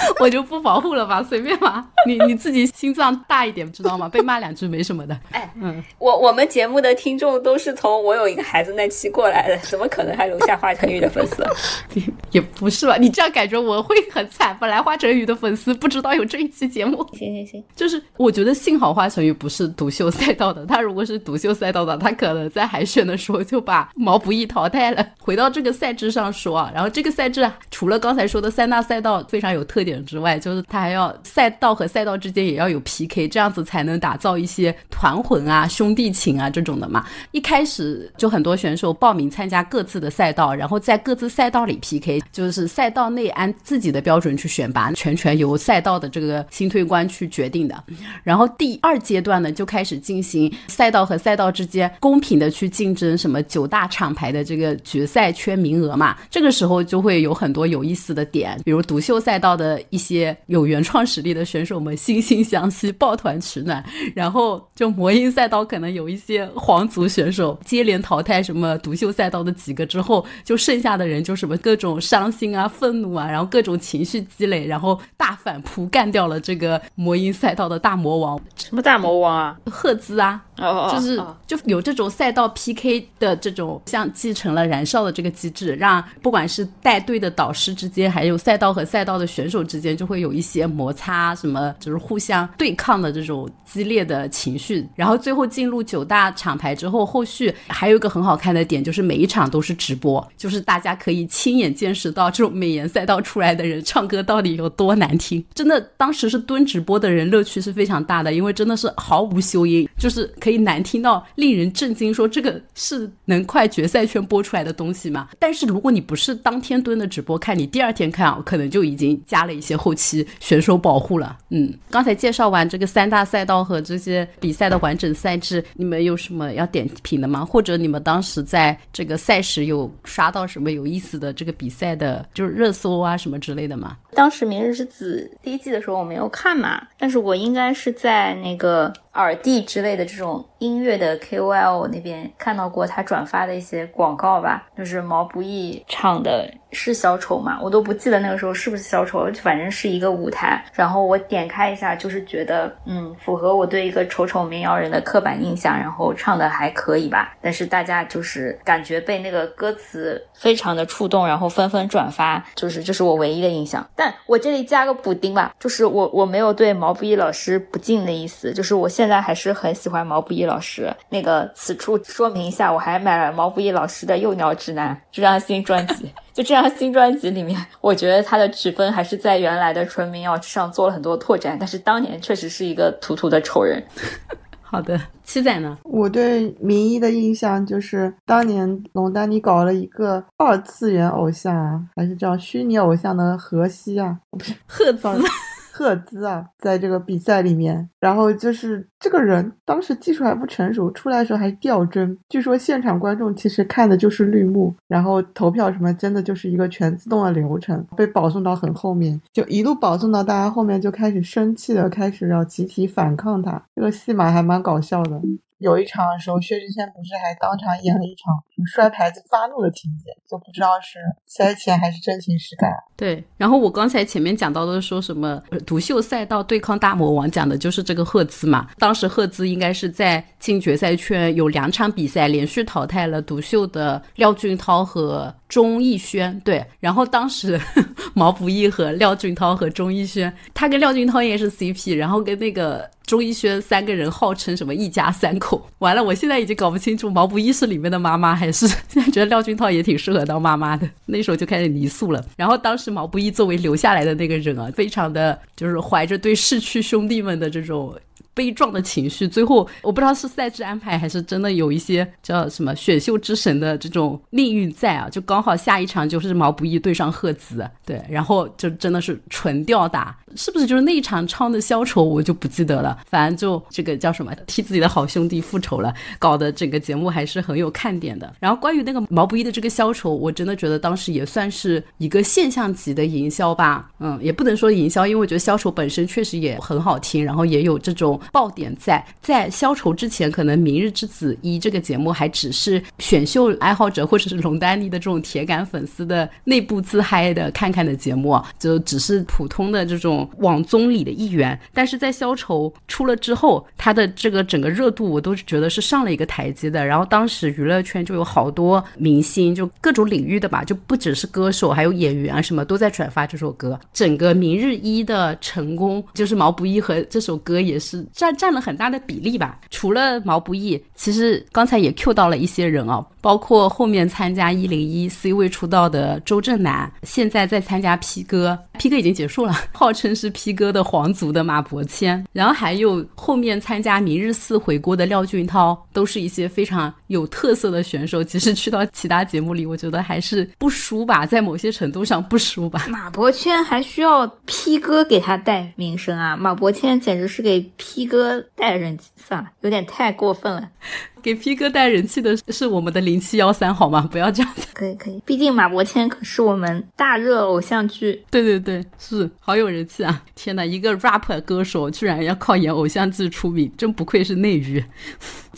我就不保护了吧，随便吧。你你自己心脏大一点，知道吗？被骂两句没什么的。哎，嗯，我我们节目的听众都是从我有一个孩子那期过来的，怎么可能还留下华晨宇的粉丝？也也不是吧？你这样感觉我会很惨。本来华晨宇的粉丝不知道有这一期节目，行行行，就是我觉得幸好华晨宇不是独秀赛道的，他如果是独秀赛道的，他可能在海选的时候就把毛不易淘汰了。回到这个赛制上说啊，然后这个赛制除了刚才说的三大赛道非常有特点点之外，就是它还要赛道和赛道之间也要有 PK，这样子才能打造一些团魂啊、兄弟情啊这种的嘛。一开始就很多选手报名参加各自的赛道，然后在各自赛道里 PK，就是赛道内按自己的标准去选拔，全权由赛道的这个新推官去决定的。然后第二阶段呢，就开始进行赛道和赛道之间公平的去竞争什么九大厂牌的这个决赛圈名额嘛。这个时候就会有很多有意思的点，比如独秀赛道的一些有原创实力的选手们惺惺相惜，抱团取暖。然后就魔音赛道可能有一些皇族选手接连淘汰什么独秀赛道的几个之后，就剩下的人就什么各种伤心啊、愤怒啊，然后各种情绪积累，然后大反扑干掉了这个魔音赛道的大魔王什么大魔王啊？赫兹啊。就是哦就有这种赛道 PK 的这种，像继承了燃烧的这个机制，让不管是带队的导师之间，还有赛道和赛道的选手之间，就会有一些摩擦，什么就是互相对抗的这种激烈的情绪。然后最后进入九大厂牌之后，后续还有一个很好看的点，就是每一场都是直播，就是大家可以亲眼见识到这种美颜赛道出来的人唱歌到底有多难听。真的，当时是蹲直播的人乐趣是非常大的，因为真的是毫无修音，就是可可以难听到令人震惊，说这个是能快决赛圈播出来的东西吗？但是如果你不是当天蹲的直播看，你第二天看啊，可能就已经加了一些后期选手保护了。嗯，刚才介绍完这个三大赛道和这些比赛的完整赛制，你们有什么要点评的吗？或者你们当时在这个赛时有刷到什么有意思的这个比赛的，就是热搜啊什么之类的吗？当时《明日之子》第一季的时候我没有看嘛，但是我应该是在那个耳帝之类的这种音乐的 KOL 那边看到过他转发的一些广告吧，就是毛不易唱的是小丑嘛，我都不记得那个时候是不是小丑，反正是一个舞台。然后我点开一下，就是觉得嗯，符合我对一个丑丑民谣人的刻板印象，然后唱的还可以吧。但是大家就是感觉被那个歌词非常的触动，然后纷纷转发，就是这是我唯一的印象。但我这里加个补丁吧，就是我我没有对毛不易老师不敬的意思，就是我现在还是很喜欢毛不易老师。那个此处说明一下，我还买了毛不易老师的《幼鸟指南》这张新专辑。就这张新专辑里面，我觉得他的曲风还是在原来的纯民谣之上做了很多拓展，但是当年确实是一个土土的丑人。好的，七仔呢？我对明一的印象就是，当年龙丹妮搞了一个二次元偶像啊，还是叫虚拟偶像的荷西啊，不是赫兹赫兹啊，在这个比赛里面，然后就是这个人当时技术还不成熟，出来的时候还掉帧，据说现场观众其实看的就是绿幕，然后投票什么真的就是一个全自动的流程，被保送到很后面，就一路保送到大家后面就开始生气的开始要集体反抗他，这个戏码还蛮搞笑的。有一场的时候，薛之谦不是还当场演了一场摔牌子发怒的情节，就不知道是塞钱还是真情实感。对，然后我刚才前面讲到的说什么独秀赛道对抗大魔王，讲的就是这个赫兹嘛。当时赫兹应该是在进决赛圈有两场比赛连续淘汰了独秀的廖俊涛和钟逸轩。对，然后当时 毛不易和廖俊涛和钟逸轩，他跟廖俊涛也是 CP，然后跟那个。钟逸轩三个人号称什么一家三口？完了，我现在已经搞不清楚毛不易是里面的妈妈，还是 现在觉得廖俊涛也挺适合当妈妈的。那时候就开始泥塑了。然后当时毛不易作为留下来的那个人啊，非常的就是怀着对逝去兄弟们的这种。悲壮的情绪，最后我不知道是赛制安排还是真的有一些叫什么选秀之神的这种命运在啊，就刚好下一场就是毛不易对上赫兹，对，然后就真的是纯吊打，是不是就是那一场唱的消愁我就不记得了，反正就这个叫什么替自己的好兄弟复仇了，搞得整个节目还是很有看点的。然后关于那个毛不易的这个消愁，我真的觉得当时也算是一个现象级的营销吧，嗯，也不能说营销，因为我觉得消愁本身确实也很好听，然后也有这种。爆点在在消愁之前，可能《明日之子一》这个节目还只是选秀爱好者或者是龙丹妮的这种铁杆粉丝的内部自嗨的看看的节目，就只是普通的这种网综里的一员。但是在消愁出了之后，他的这个整个热度我都觉得是上了一个台阶的。然后当时娱乐圈就有好多明星，就各种领域的吧，就不只是歌手，还有演员啊什么都在转发这首歌。整个《明日一》的成功，就是毛不易和这首歌也是。占占了很大的比例吧。除了毛不易，其实刚才也 Q 到了一些人啊，包括后面参加一零一 C 位出道的周震南，现在在参加 P 哥，P 哥已经结束了，号称是 P 哥的皇族的马伯骞，然后还有后面参加明日四回锅的廖俊涛，都是一些非常有特色的选手。其实去到其他节目里，我觉得还是不输吧，在某些程度上不输吧。马伯骞还需要 P 哥给他带名声啊，马伯骞简直是给 P。哥带人算了，有点太过分了。给 P 哥带人气的是我们的零七幺三，好吗？不要这样子。可以可以，毕竟马伯骞可是我们大热偶像剧。对对对，是好有人气啊！天哪，一个 rap 歌手居然要靠演偶像剧出名，真不愧是内娱。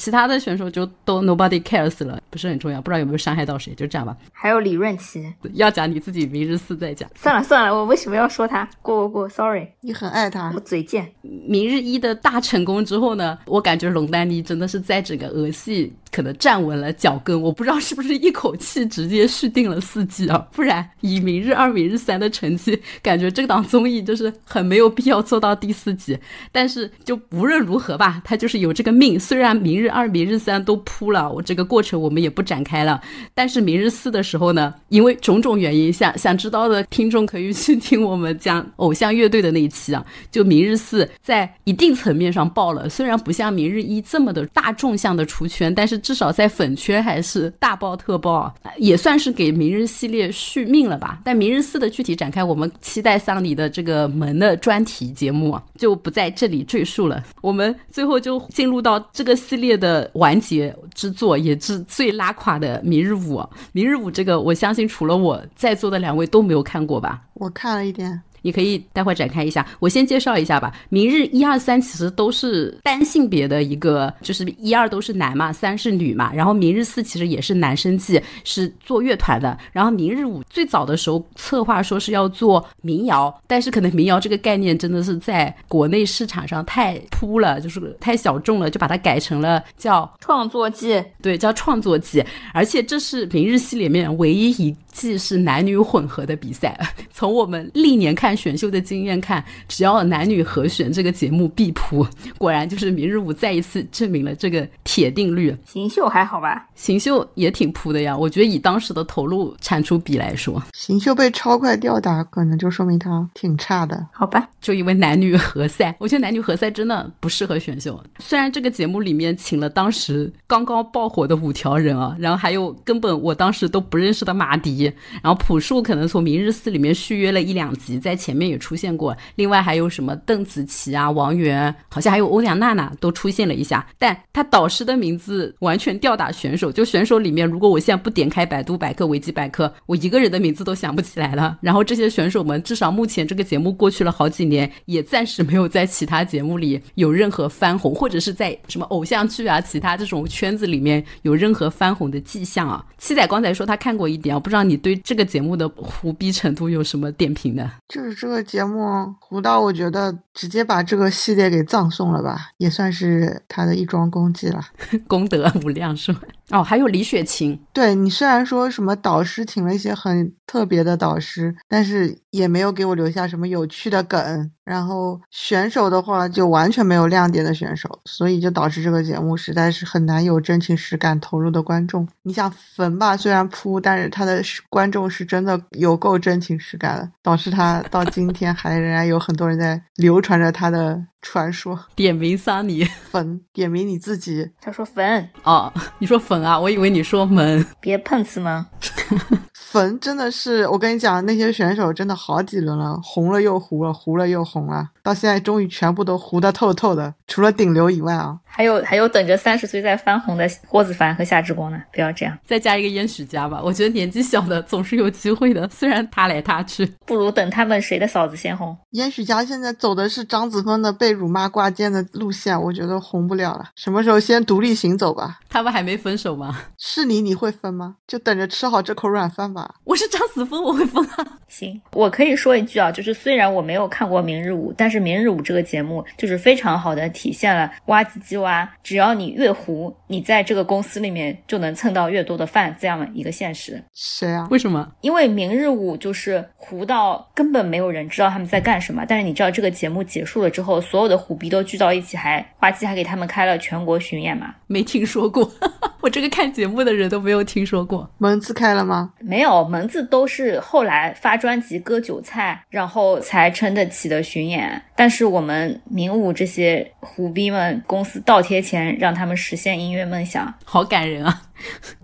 其他的选手就都 nobody cares 了，不是很重要。不知道有没有伤害到谁，就这样吧。还有李润琪，要讲你自己明日四再讲。算了算了，我为什么要说他？过过过，sorry。你很爱他，我嘴贱。明日一的大成功之后呢，我感觉龙丹妮真的是在整个俄系。可能站稳了脚跟，我不知道是不是一口气直接续订了四季啊？不然以明日二、明日三的成绩，感觉这档综艺就是很没有必要做到第四季。但是就无论如何吧，他就是有这个命。虽然明日二、明日三都铺了，我这个过程我们也不展开了。但是明日四的时候呢，因为种种原因，想想知道的听众可以去听我们讲偶像乐队的那一期啊。就明日四在一定层面上爆了，虽然不像明日一这么的大众向的出圈，但是。至少在粉圈还是大爆特爆，也算是给明日系列续命了吧。但明日四的具体展开，我们期待桑尼的这个门的专题节目啊就不在这里赘述了。我们最后就 进入到这个系列的完结之作，也是最拉垮的明日舞。明日舞这个，我相信除了我在座的两位都没有看过吧？我看了一点。你可以待会展开一下，我先介绍一下吧。明日一二三其实都是单性别的一个，就是一二都是男嘛，三是女嘛。然后明日四其实也是男生季，是做乐团的。然后明日五最早的时候策划说是要做民谣，但是可能民谣这个概念真的是在国内市场上太扑了，就是太小众了，就把它改成了叫创作季，对，叫创作季。而且这是明日系里面唯一一季是男女混合的比赛。从我们历年看。选秀的经验看，只要男女合选，这个节目必扑。果然就是明日舞再一次证明了这个铁定律。行秀还好吧？行秀也挺扑的呀。我觉得以当时的投入产出比来说，行秀被超快吊打，可能就说明他挺差的。好吧，就因为男女合赛，我觉得男女合赛真的不适合选秀。虽然这个节目里面请了当时刚刚爆火的五条人啊，然后还有根本我当时都不认识的马迪，然后朴树可能从《明日四》里面续约了一两集，在前面也出现过。另外还有什么邓紫棋啊、王源，好像还有欧阳娜娜都出现了一下。但他导师的名字完全吊打选手，就选手里面，如果我现在不点开百度百科、维基百科，我一个人的名字都想不起来了。然后这些选手们，至少目前这个节目过去了好几年，也暂时没有在其他节目里有任何翻红，或者是在什么偶像剧啊、其他这种圈子里面有任何翻红的迹象啊。七仔刚才说他看过一点啊，不知道你对这个节目的胡逼程度有什么点评呢？就是这个节目胡到我觉得直接把这个系列给葬送了吧，也算是他的一桩功绩了，功德无量是吧？哦，还有李雪琴，对你虽然说什么导师请了一些很特别的导师，但是也没有给我留下什么有趣的梗。然后选手的话就完全没有亮点的选手，所以就导致这个节目实在是很难有真情实感投入的观众。你想粉吧，虽然扑，但是他的观众是真的有够真情实感的，导致他到今天还仍然有很多人在流传着他的传说。点名桑尼粉，点名你自己。他说粉哦，你说粉啊？我以为你说门，别碰瓷吗？粉真的是，我跟你讲，那些选手真的好几轮了，红了又糊了，糊了又红了，到现在终于全部都糊得透透的，除了顶流以外啊，还有还有等着三十岁再翻红的郭子凡和夏之光呢，不要这样，再加一个燕许家吧，我觉得年纪小的总是有机会的，虽然他来他去，不如等他们谁的嫂子先红。燕许家现在走的是张子枫的被辱骂挂件的路线，我觉得红不了了，什么时候先独立行走吧？他们还没分手吗？是你你会分吗？就等着吃好这口软饭吧。我是张子枫，我会疯啊。行，我可以说一句啊，就是虽然我没有看过《明日舞》，但是《明日舞》这个节目就是非常好的体现了挖机机挖，只要你越糊，你在这个公司里面就能蹭到越多的饭这样的一个现实。谁啊？为什么？因为《明日舞》就是糊到根本没有人知道他们在干什么，但是你知道这个节目结束了之后，所有的虎逼都聚到一起，还花机还给他们开了全国巡演嘛？没听说过，我这个看节目的人都没有听说过。门子开了吗？没有，门子都是后来发专辑割韭菜，然后才撑得起的巡演。但是我们明武这些虎逼们，公司倒贴钱让他们实现音乐梦想，好感人啊！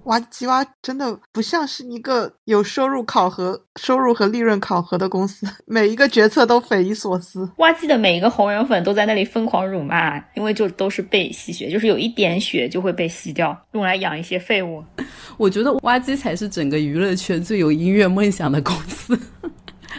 挖机挖真的不像是一个有收入考核、收入和利润考核的公司，每一个决策都匪夷所思。挖机的每一个红人粉都在那里疯狂辱骂，因为就都是被吸血，就是有一点血就会被吸掉，用来养一些废物。我觉得挖机才是整个娱乐圈最有音乐梦想的公司。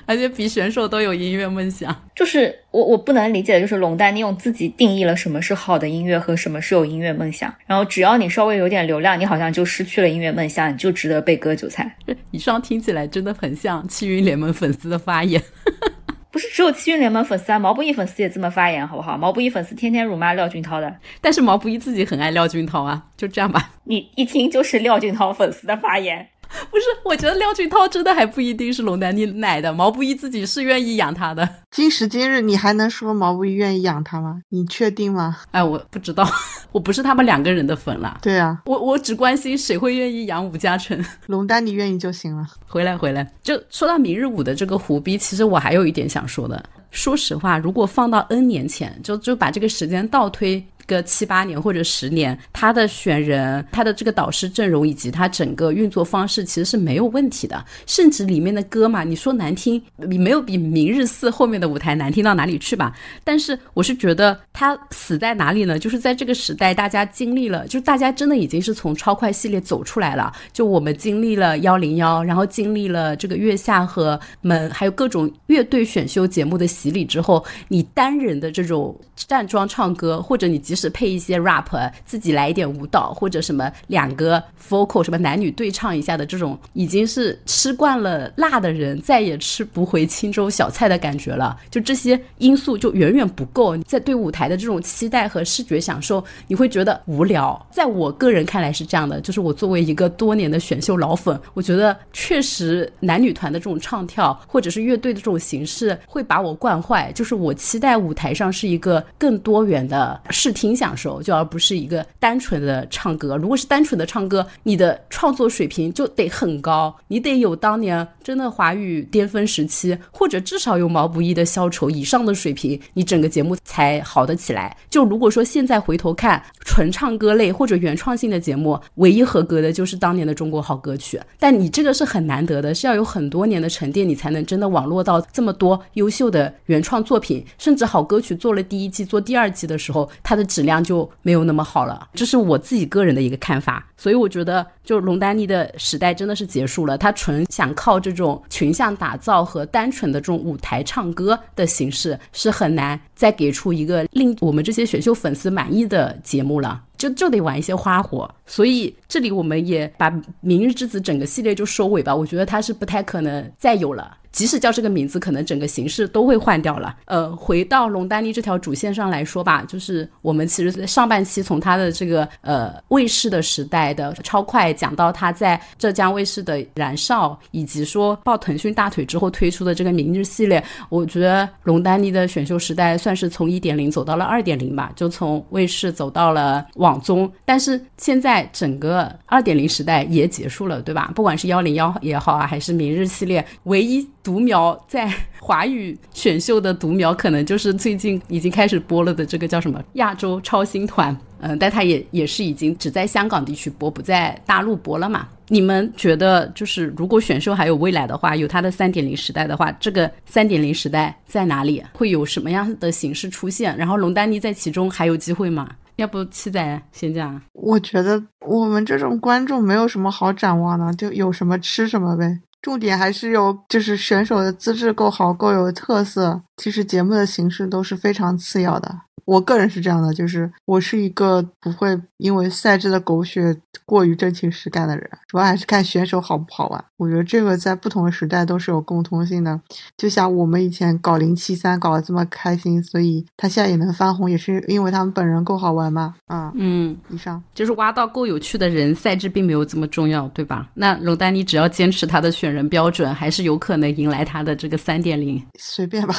而且比选手都有音乐梦想，就是我我不能理解的就是龙丹，你用自己定义了什么是好的音乐和什么是有音乐梦想，然后只要你稍微有点流量，你好像就失去了音乐梦想，你就值得被割韭菜。以上听起来真的很像气运联盟粉丝的发言，不是只有七运联盟粉丝啊，毛不易粉丝也这么发言，好不好？毛不易粉丝天天辱骂廖俊涛的，但是毛不易自己很爱廖俊涛啊，就这样吧。你一听就是廖俊涛粉丝的发言。不是，我觉得廖俊涛真的还不一定是龙丹妮奶的，毛不易自己是愿意养他的。今时今日，你还能说毛不易愿意养他吗？你确定吗？哎，我不知道，我不是他们两个人的粉了。对啊，我我只关心谁会愿意养武嘉诚，龙丹妮愿意就行了。回来回来，就说到明日舞的这个胡逼，其实我还有一点想说的。说实话，如果放到 N 年前，就就把这个时间倒推。个七八年或者十年，他的选人、他的这个导师阵容以及他整个运作方式其实是没有问题的。甚至里面的歌嘛，你说难听，你没有比《明日四》后面的舞台难听到哪里去吧？但是我是觉得他死在哪里呢？就是在这个时代，大家经历了，就大家真的已经是从超快系列走出来了。就我们经历了幺零幺，然后经历了这个月下和门，还有各种乐队选秀节目的洗礼之后，你单人的这种站桩唱歌，或者你即是配一些 rap，自己来一点舞蹈，或者什么两个 vocal，什么男女对唱一下的这种，已经是吃惯了辣的人再也吃不回青州小菜的感觉了。就这些因素就远远不够，在对舞台的这种期待和视觉享受，你会觉得无聊。在我个人看来是这样的，就是我作为一个多年的选秀老粉，我觉得确实男女团的这种唱跳，或者是乐队的这种形式，会把我惯坏。就是我期待舞台上是一个更多元的视听。听享受，就而不是一个单纯的唱歌。如果是单纯的唱歌，你的创作水平就得很高，你得有当年真的华语巅峰时期，或者至少有毛不易的消愁以上的水平，你整个节目才好得起来。就如果说现在回头看纯唱歌类或者原创性的节目，唯一合格的就是当年的中国好歌曲。但你这个是很难得的，是要有很多年的沉淀，你才能真的网络到这么多优秀的原创作品，甚至好歌曲做了第一季、做第二季的时候，它的质量就没有那么好了。这是我自己个人的一个看法。所以我觉得，就龙丹妮的时代真的是结束了。他纯想靠这种群像打造和单纯的这种舞台唱歌的形式，是很难再给出一个令我们这些选秀粉丝满意的节目了。就就得玩一些花活。所以这里我们也把《明日之子》整个系列就收尾吧。我觉得它是不太可能再有了。即使叫这个名字，可能整个形式都会换掉了。呃，回到龙丹妮这条主线上来说吧，就是我们其实上半期从他的这个呃卫视的时代的超快讲到他在浙江卫视的燃烧，以及说抱腾讯大腿之后推出的这个明日系列，我觉得龙丹妮的选秀时代算是从一点零走到了二点零吧，就从卫视走到了网综。但是现在整个二点零时代也结束了，对吧？不管是幺零幺也好啊，还是明日系列，唯一。独苗在华语选秀的独苗，可能就是最近已经开始播了的这个叫什么亚洲超星团，嗯，但它也也是已经只在香港地区播，不在大陆播了嘛。你们觉得，就是如果选秀还有未来的话，有它的三点零时代的话，这个三点零时代在哪里？会有什么样的形式出现？然后龙丹妮在其中还有机会吗？要不七仔先这样？我觉得我们这种观众没有什么好展望的，就有什么吃什么呗。重点还是有，就是选手的资质够好，够有特色。其实节目的形式都是非常次要的。我个人是这样的，就是我是一个不会因为赛制的狗血过于真情实感的人，主要还是看选手好不好玩。我觉得这个在不同的时代都是有共通性的。就像我们以前搞零七三搞得这么开心，所以他现在也能翻红，也是因为他们本人够好玩嘛。啊，嗯，以上就是挖到够有趣的人，赛制并没有这么重要，对吧？那龙丹妮只要坚持他的选人标准，还是有可能迎来他的这个三点零。随便吧。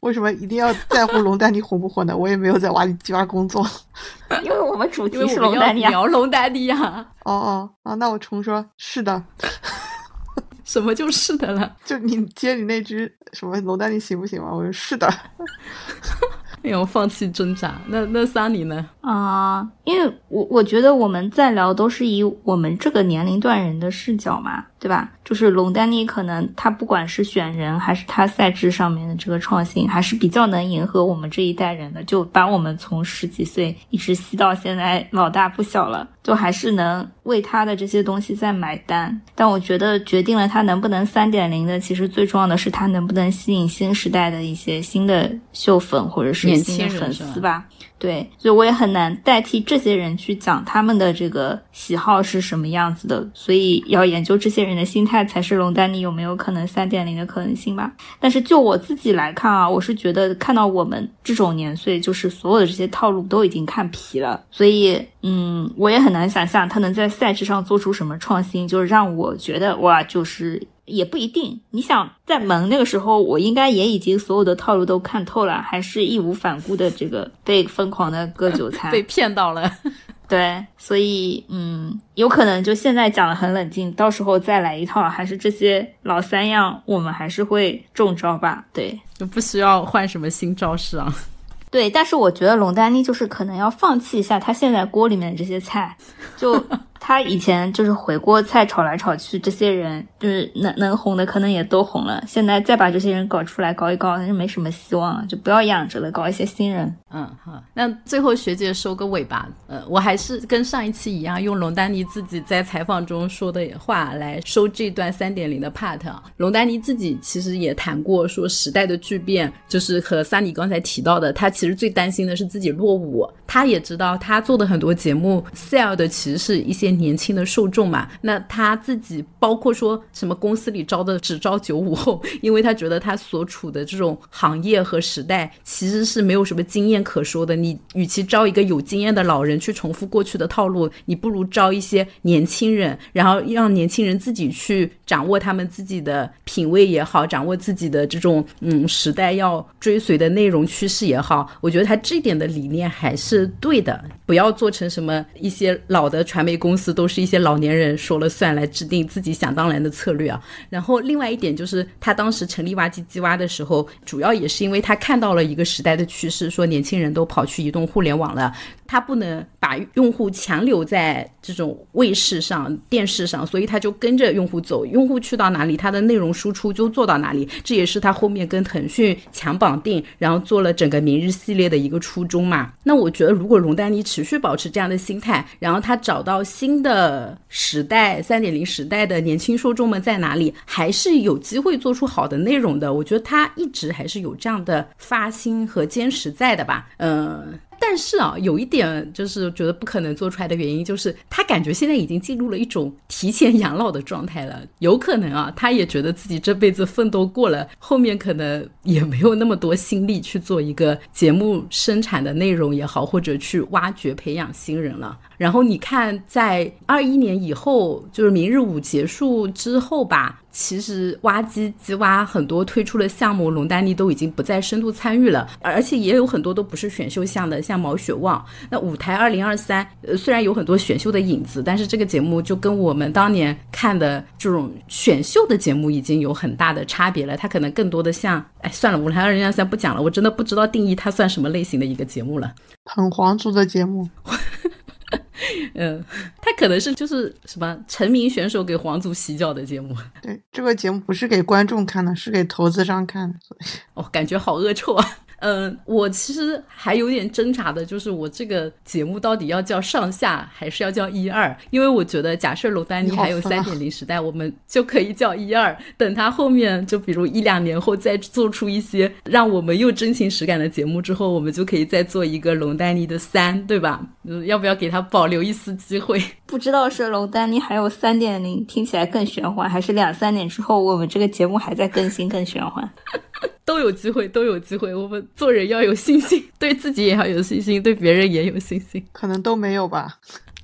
为什么一定要在乎龙丹妮火不火呢？我也没有在瓦里基巴工作，因为我们主题是龙丹妮，聊龙丹妮呀。哦哦啊，那我重说，是的。什么就是的了？就你接你那只什么龙丹妮行不行吗？我说是的。没有放弃挣扎。那那桑尼呢？啊，因为我我觉得我们在聊都是以我们这个年龄段人的视角嘛，对吧？就是龙丹妮可能他不管是选人还是他赛制上面的这个创新，还是比较能迎合我们这一代人的，就把我们从十几岁一直吸到现在老大不小了，就还是能为他的这些东西在买单。但我觉得决定了他能不能三点零的，其实最重要的是他能不能吸引新时代的一些新的秀粉或者是新的粉丝吧。对，所以我也很难代替这些人去讲他们的这个喜好是什么样子的，所以要研究这些人的心态才是龙丹妮有没有可能三点零的可能性吧。但是就我自己来看啊，我是觉得看到我们这种年岁，就是所有的这些套路都已经看疲了，所以嗯，我也很难想象他能在赛制上做出什么创新，就是让我觉得哇，就是。也不一定，你想在萌那个时候，我应该也已经所有的套路都看透了，还是义无反顾的这个被疯狂的割韭菜，被骗到了。对，所以嗯，有可能就现在讲的很冷静，到时候再来一套，还是这些老三样，我们还是会中招吧？对，就不需要换什么新招式啊。对，但是我觉得龙丹妮就是可能要放弃一下她现在锅里面的这些菜，就。他以前就是回锅菜炒来炒去，这些人就是能能红的，可能也都红了。现在再把这些人搞出来搞一搞，那就没什么希望了，就不要养着了，搞一些新人。嗯，好，那最后学姐收个尾吧。呃，我还是跟上一期一样，用龙丹妮自己在采访中说的话来收这段三点零的 part。龙丹妮自己其实也谈过，说时代的巨变，就是和萨尼刚才提到的，他其实最担心的是自己落伍。他也知道，他做的很多节目 sell 的其实是一些。年轻的受众嘛。那他自己包括说什么公司里招的只招九五后，因为他觉得他所处的这种行业和时代其实是没有什么经验可说的。你与其招一个有经验的老人去重复过去的套路，你不如招一些年轻人，然后让年轻人自己去掌握他们自己的品味也好，掌握自己的这种嗯时代要追随的内容趋势也好。我觉得他这点的理念还是对的，不要做成什么一些老的传媒公都是一些老年人说了算来制定自己想当然的策略啊。然后另外一点就是他当时成立挖机机挖的时候，主要也是因为他看到了一个时代的趋势，说年轻人都跑去移动互联网了。他不能把用户强留在这种卫视上、电视上，所以他就跟着用户走。用户去到哪里，他的内容输出就做到哪里。这也是他后面跟腾讯强绑定，然后做了整个明日系列的一个初衷嘛。那我觉得，如果荣丹妮持续保持这样的心态，然后他找到新的时代、三点零时代的年轻受众们在哪里，还是有机会做出好的内容的。我觉得他一直还是有这样的发心和坚持在的吧。嗯。但是啊，有一点就是觉得不可能做出来的原因，就是他感觉现在已经进入了一种提前养老的状态了。有可能啊，他也觉得自己这辈子奋斗过了，后面可能也没有那么多心力去做一个节目生产的内容也好，或者去挖掘培养新人了。然后你看，在二一年以后，就是明日五结束之后吧。其实挖机机挖很多推出的项目，龙丹妮都已经不再深度参与了，而且也有很多都不是选秀项的，像毛血旺。那舞台二零二三，呃，虽然有很多选秀的影子，但是这个节目就跟我们当年看的这种选秀的节目已经有很大的差别了。它可能更多的像，哎，算了，舞台二零二三不讲了，我真的不知道定义它算什么类型的一个节目了。很皇族的节目。嗯，他可能是就是什么成名选手给皇族洗脚的节目。对，这个节目不是给观众看的，是给投资商看的。哦，感觉好恶臭啊。嗯，我其实还有点挣扎的，就是我这个节目到底要叫上下，还是要叫一二？因为我觉得，假设龙丹妮还有三点零时代，我们就可以叫一二。等他后面，就比如一两年后再做出一些让我们又真情实感的节目之后，我们就可以再做一个龙丹妮的三，对吧？要不要给他保留一丝机会？不知道是龙丹妮还有三点零，听起来更玄幻，还是两三年之后我们这个节目还在更新更玄幻？都有机会，都有机会。我们做人要有信心，对自己也要有信心，对别人也有信心。可能都没有吧？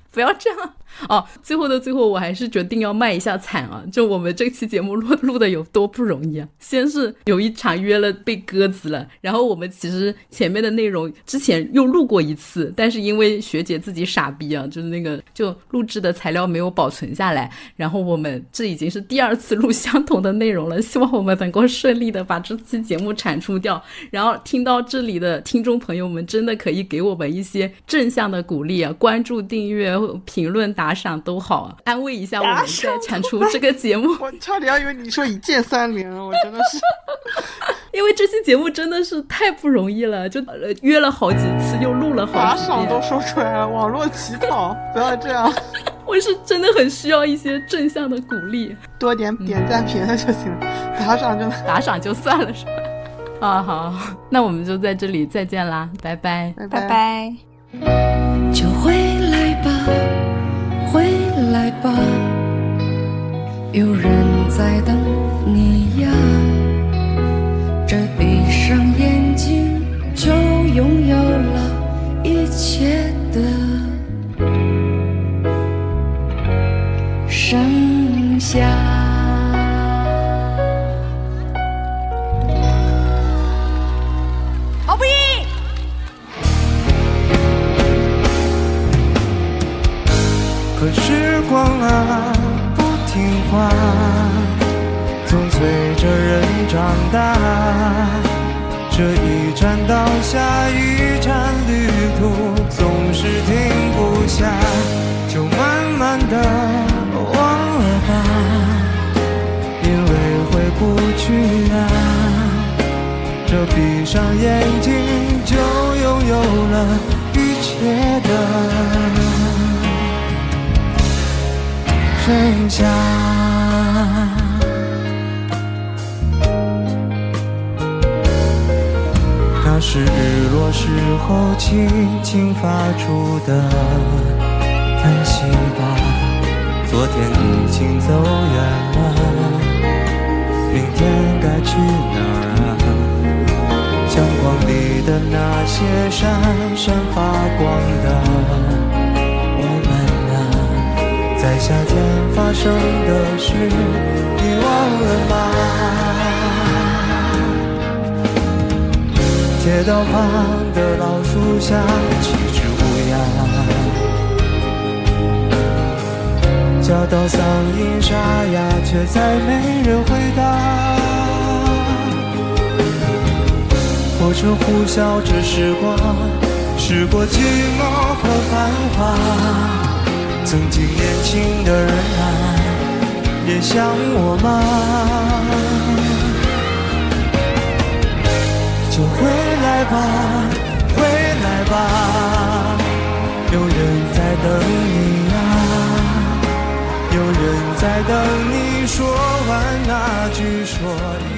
不要这样。哦，最后的最后，我还是决定要卖一下惨啊！就我们这期节目录录的有多不容易啊！先是有一场约了被鸽子了，然后我们其实前面的内容之前又录过一次，但是因为学姐自己傻逼啊，就是那个就录制的材料没有保存下来，然后我们这已经是第二次录相同的内容了，希望我们能够顺利的把这期节目产出掉。然后听到这里的听众朋友们，真的可以给我们一些正向的鼓励啊，关注、订阅、评论、打。打赏都好啊，安慰一下我们在产出这个节目。我差点以为你说一键三连，我真的是，因为这期节目真的是太不容易了，就约了好几次，又录了好打赏都说出来了，网络乞讨，不要这样。我是真的很需要一些正向的鼓励，多点点赞评论就行了，打赏就打赏就算了，是吧？啊好，那我们就在这里再见啦，拜拜拜拜，就回来吧。回来吧，有人在等你呀。这闭上眼睛就拥有了一切的剩下。时光啊，不听话，总随着人长大。这一站到下一站，旅途总是停不下，就慢慢的忘了吧，因为回不去啊。这闭上眼睛就拥有了一切的。剩下，那是日落时候轻轻发出的叹息吧，昨天已经走远了，明天该去哪儿啊？相框里的那些闪闪发光的，在夏天发生的事，你忘了吗？街道旁的老树下，几只乌鸦，叫到嗓音沙哑，却再没人回答。火车呼啸着时光，驶过寂寞和繁华。曾经年轻的人啊，也想我吗？就回来吧，回来吧，有人在等你啊、有人在等你说完那句说的。